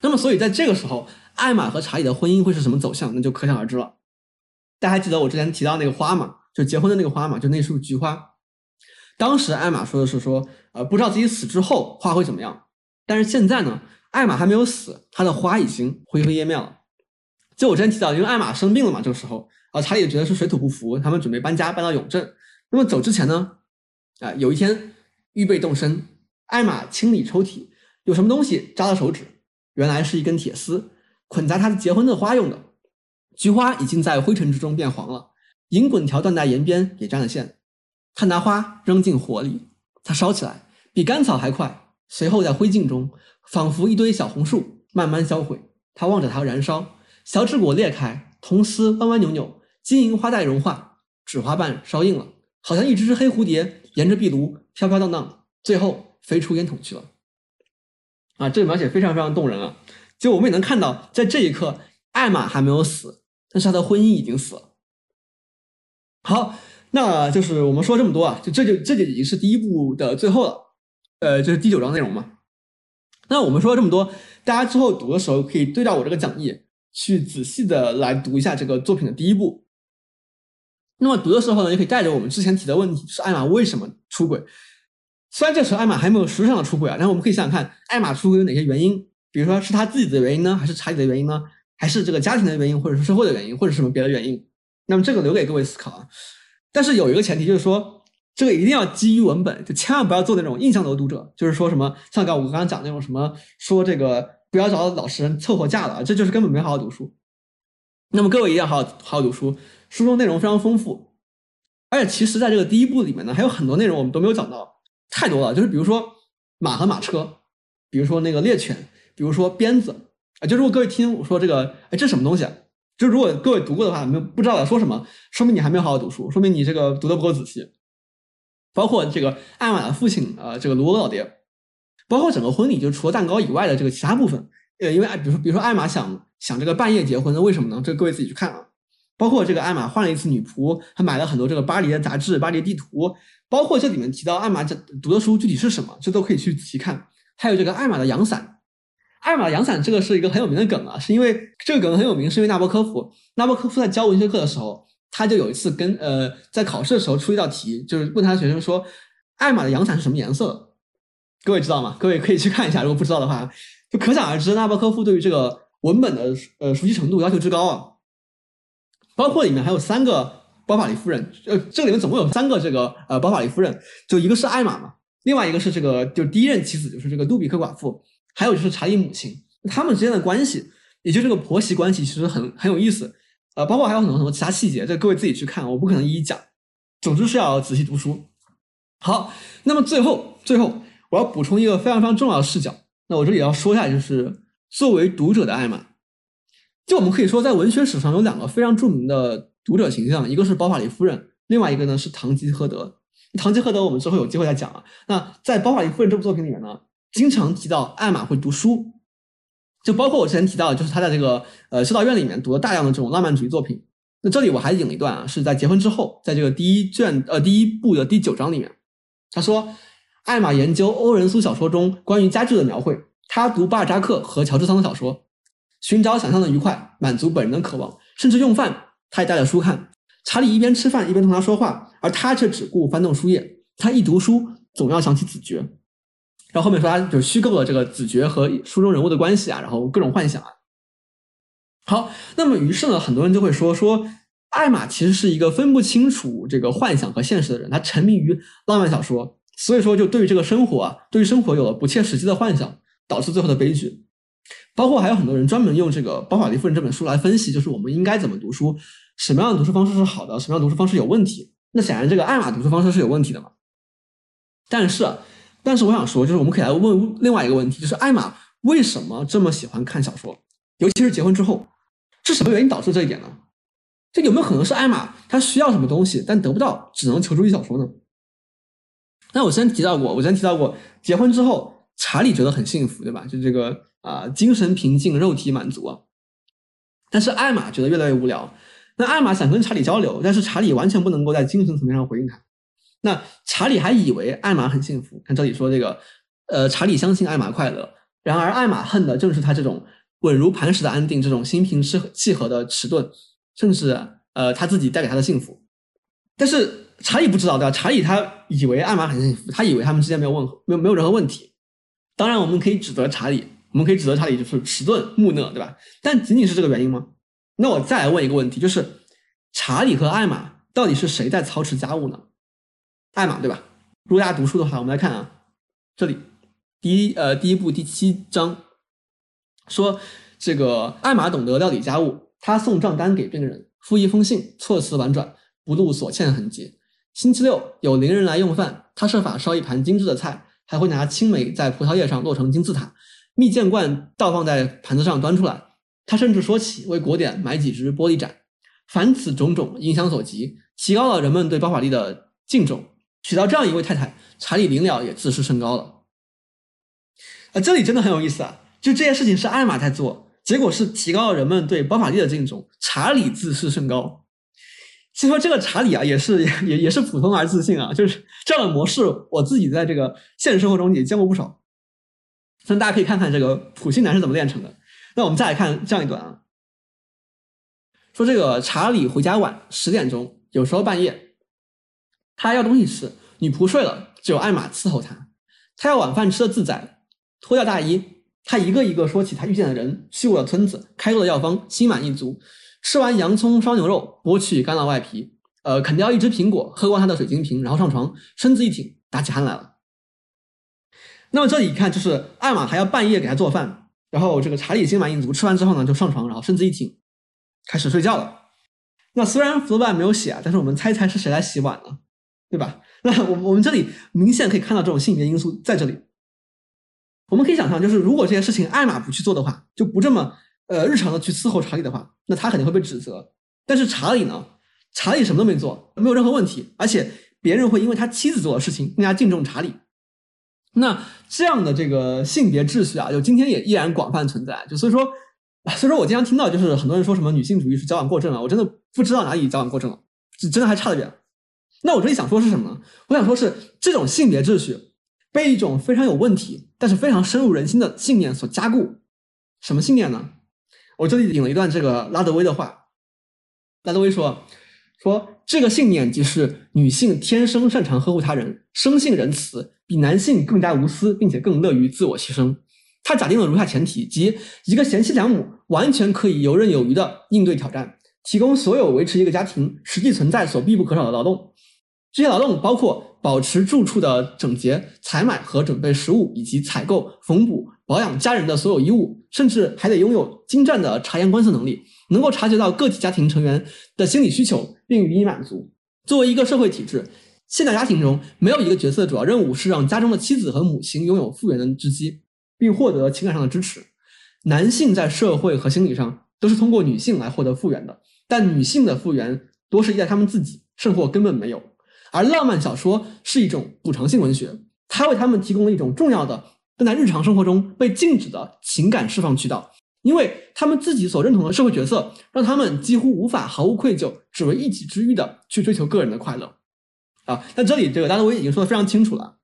Speaker 1: 那么，所以在这个时候，艾玛和查理的婚姻会是什么走向，那就可想而知了。大家还记得我之前提到那个花嘛，就结婚的那个花嘛，就那束菊花。当时艾玛说的是说，呃，不知道自己死之后花会怎么样。但是现在呢，艾玛还没有死，她的花已经灰飞烟灭了。就我之前提到，因为艾玛生病了嘛，这个时候，啊，查理觉得是水土不服，他们准备搬家搬到永镇。那么走之前呢，啊，有一天预备动身，艾玛清理抽屉，有什么东西扎了手指，原来是一根铁丝，捆扎她的结婚的花用的。菊花已经在灰尘之中变黄了，银滚条缎带沿边也沾了线。他拿花扔进火里，它烧起来比干草还快，随后在灰烬中，仿佛一堆小红树慢慢销毁。他望着它燃烧，小纸果裂开，铜丝弯弯扭扭，金银花带融化，纸花瓣烧硬了，好像一只只黑蝴蝶沿着壁炉飘飘荡荡，最后飞出烟筒去了。啊，这个描写非常非常动人啊！就我们也能看到，在这一刻，艾玛还没有死，但是他的婚姻已经死了。好。那就是我们说这么多啊，就这就这就已经是第一部的最后了，呃，就是第九章内容嘛。那我们说了这么多，大家之后读的时候可以对照我这个讲义去仔细的来读一下这个作品的第一部。那么读的时候呢，也可以带着我们之前提的问题，是艾玛为什么出轨？虽然这时候艾玛还没有实质上的出轨啊，但是我们可以想想看，艾玛出轨有哪些原因？比如说是他自己的原因呢，还是查理的原因呢？还是这个家庭的原因，或者是社会的原因，或者什么别的原因？那么这个留给各位思考啊。但是有一个前提，就是说这个一定要基于文本，就千万不要做那种印象流读者，就是说什么像刚我刚刚讲那种什么说这个不要找老实人凑合嫁了，这就是根本没好好读书。那么各位一定要好好好好读书，书中内容非常丰富，而且其实在这个第一部里面呢，还有很多内容我们都没有讲到，太多了。就是比如说马和马车，比如说那个猎犬，比如说鞭子啊。就如果各位听我说这个，哎，这什么东西？就如果各位读过的话，没有不知道在说什么，说明你还没有好好读书，说明你这个读的不够仔细。包括这个艾玛的父亲啊，这个卢老爹，包括整个婚礼，就除了蛋糕以外的这个其他部分，呃，因为，比如说比如说艾玛想想这个半夜结婚，那为什么呢？这各位自己去看啊。包括这个艾玛换了一次女仆，还买了很多这个巴黎的杂志、巴黎地图，包括这里面提到艾玛这读的书具体是什么，这都可以去仔细看。还有这个艾玛的阳伞。艾玛阳伞这个是一个很有名的梗啊，是因为这个梗很有名，是因为纳博科夫。纳博科夫在教文学课的时候，他就有一次跟呃在考试的时候出一道题，就是问他的学生说，艾玛的阳伞是什么颜色？各位知道吗？各位可以去看一下，如果不知道的话，就可想而知纳博科夫对于这个文本的呃熟悉程度要求之高啊。包括里面还有三个包法利夫人，呃，这里面总共有三个这个呃包法利夫人，就一个是艾玛嘛，另外一个是这个就第一任妻子，就是这个杜比克寡妇。还有就是查理母亲，他们之间的关系，也就这个婆媳关系，其实很很有意思，呃，包括还有很多很多其他细节，这各位自己去看，我不可能一一讲。总之是要仔细读书。好，那么最后最后我要补充一个非常非常重要的视角，那我这里要说一下，就是作为读者的艾玛，就我们可以说，在文学史上有两个非常著名的读者形象，一个是包法利夫人，另外一个呢是堂吉诃德。堂吉诃德我们之后有机会再讲啊。那在包法利夫人这部作品里面呢？经常提到艾玛会读书，就包括我之前提到，就是他在这个呃修道院里面读了大量的这种浪漫主义作品。那这里我还引了一段啊，是在结婚之后，在这个第一卷呃第一部的第九章里面，他说艾玛研究欧仁苏小说中关于家具的描绘，他读巴尔扎克和乔治桑的小说，寻找想象的愉快，满足本人的渴望，甚至用饭他也带着书看。查理一边吃饭一边同他说话，而他却只顾翻动书页。他一读书总要想起子爵。然后后面说他就虚构了这个子爵和书中人物的关系啊，然后各种幻想啊。好，那么于是呢，很多人就会说说艾玛其实是一个分不清楚这个幻想和现实的人，他沉迷于浪漫小说，所以说就对于这个生活啊，对于生活有了不切实际的幻想，导致最后的悲剧。包括还有很多人专门用这个《包法利夫人》这本书来分析，就是我们应该怎么读书，什么样的读书方式是好的，什么样的读书方式有问题。那显然这个艾玛读书方式是有问题的嘛，但是。但是我想说，就是我们可以来问另外一个问题，就是艾玛为什么这么喜欢看小说，尤其是结婚之后，是什么原因导致这一点呢？这有没有可能是艾玛她需要什么东西，但得不到，只能求助于小说呢？那我之前提到过，我之前提到过，结婚之后，查理觉得很幸福，对吧？就这个啊，精神平静，肉体满足啊。但是艾玛觉得越来越无聊。那艾玛想跟查理交流，但是查理完全不能够在精神层面上回应他。那查理还以为艾玛很幸福，看这里说这个，呃，查理相信艾玛快乐，然而艾玛恨的正是他这种稳如磐石的安定，这种心平气和的迟钝，甚至呃他自己带给他的幸福。但是查理不知道对吧？查理他以为艾玛很幸福，他以为他们之间没有问没有没有任何问题。当然，我们可以指责查理，我们可以指责查理就是迟钝木讷，对吧？但仅仅是这个原因吗？那我再来问一个问题，就是查理和艾玛到底是谁在操持家务呢？艾玛对吧？如果大家读书的话，我们来看啊，这里第一呃第一部第七章。说这个艾玛懂得料理家务，他送账单给病人，附一封信，措辞婉转，不露所欠痕迹。星期六有邻人来用饭，他设法烧一盘精致的菜，还会拿青梅在葡萄叶上落成金字塔，蜜饯罐倒放在盘子上端出来。他甚至说起为国点买几只玻璃盏。凡此种种，影响所及，提高了人们对包法利的敬重。娶到这样一位太太，查理临了也自视甚高了。啊，这里真的很有意思啊。就这件事情是艾玛在做，结果是提高了人们对包法利的敬重。查理自视甚高，其实说这个查理啊，也是 也也是普通而自信啊。就是这样的模式，我自己在这个现实生活中也见过不少。所以大家可以看看这个普信男是怎么炼成的。那我们再来看这样一段啊，说这个查理回家晚，十点钟，有时候半夜，他要东西吃，女仆睡了，只有艾玛伺候他。他要晚饭吃的自在，脱掉大衣。他一个一个说起他遇见的人，去过的村子，开过的药方，心满意足。吃完洋葱烧牛肉，剥去干酪外皮，呃，啃掉一只苹果，喝光他的水晶瓶，然后上床，身子一挺，打起鼾来了。那么这里一看，就是艾玛还要半夜给他做饭，然后这个查理心满意足，吃完之后呢，就上床，然后身子一挺，开始睡觉了。那虽然福尔没有写啊，但是我们猜猜是谁来洗碗呢？对吧？那我我们这里明显可以看到这种性别因素在这里。我们可以想象，就是如果这件事情艾玛不去做的话，就不这么呃日常的去伺候查理的话，那他肯定会被指责。但是查理呢，查理什么都没做，没有任何问题，而且别人会因为他妻子做的事情更加敬重查理。那这样的这个性别秩序啊，就今天也依然广泛存在。就所以说，所以说我经常听到就是很多人说什么女性主义是矫枉过正了，我真的不知道哪里矫枉过正了，是真的还差得远。那我这里想说是什么呢？我想说是这种性别秩序。被一种非常有问题，但是非常深入人心的信念所加固。什么信念呢？我这里引了一段这个拉德威的话。拉德威说：“说这个信念即是女性天生擅长呵护他人，生性仁慈，比男性更加无私，并且更乐于自我牺牲。他假定了如下前提：即一个贤妻良母完全可以游刃有余地应对挑战，提供所有维持一个家庭实际存在所必不可少的劳动。这些劳动包括。”保持住处的整洁，采买和准备食物，以及采购、缝补、保养家人的所有衣物，甚至还得拥有精湛的察言观色能力，能够察觉到个体家庭成员的心理需求，并予以满足。作为一个社会体制，现代家庭中没有一个角色的主要任务是让家中的妻子和母亲拥有复原的之机，并获得情感上的支持。男性在社会和心理上都是通过女性来获得复原的，但女性的复原多是依赖他们自己，甚或根本没有。而浪漫小说是一种补偿性文学，它为他们提供了一种重要的但在日常生活中被禁止的情感释放渠道，因为他们自己所认同的社会角色，让他们几乎无法毫无愧疚，只为一己之欲的去追求个人的快乐。啊，那这里这个大德威已经说的非常清楚了，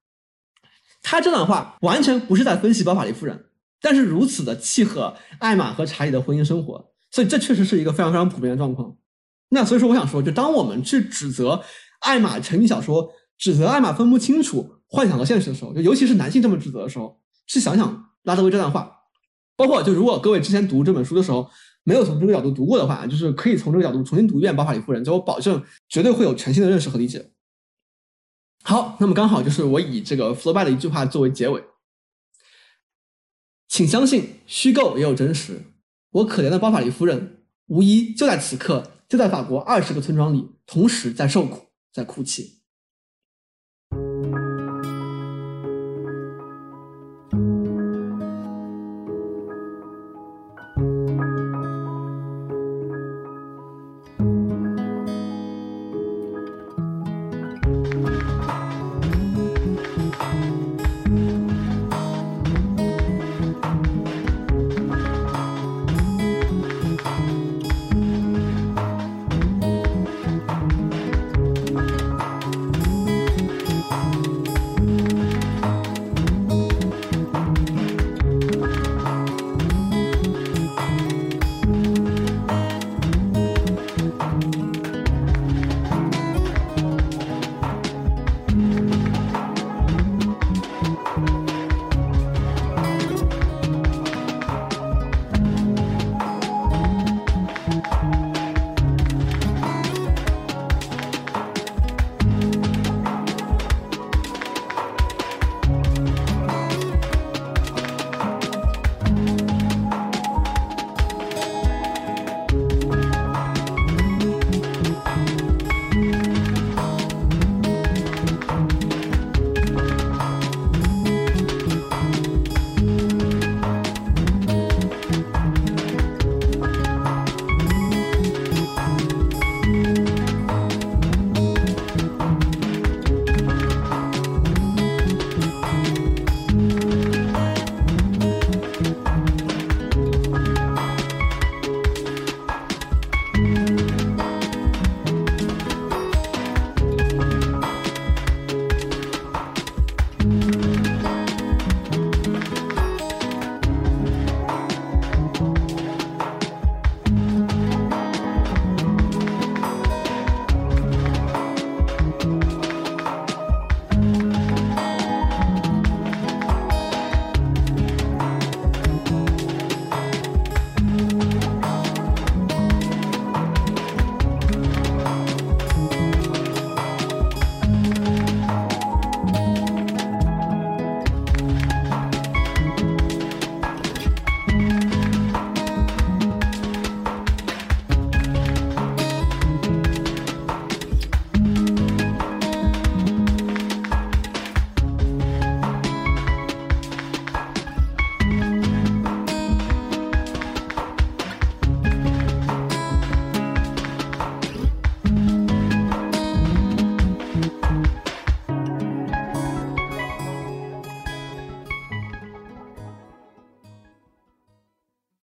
Speaker 1: 他这段话完全不是在分析包法利夫人，但是如此的契合艾玛和查理的婚姻生活，所以这确实是一个非常非常普遍的状况。那所以说，我想说，就当我们去指责。艾玛沉迷小说，指责艾玛分不清楚幻想和现实的时候，就尤其是男性这么指责的时候，去想想拉德威这段话。包括就如果各位之前读这本书的时候没有从这个角度读过的话，就是可以从这个角度重新读一遍《包法利夫人》，就我保证绝对会有全新的认识和理解。好，那么刚好就是我以这个 Flowby 的一句话作为结尾，请相信虚构也有真实。我可怜的包法利夫人，无疑就在此刻，就在法国二十个村庄里，同时在受苦。在哭泣。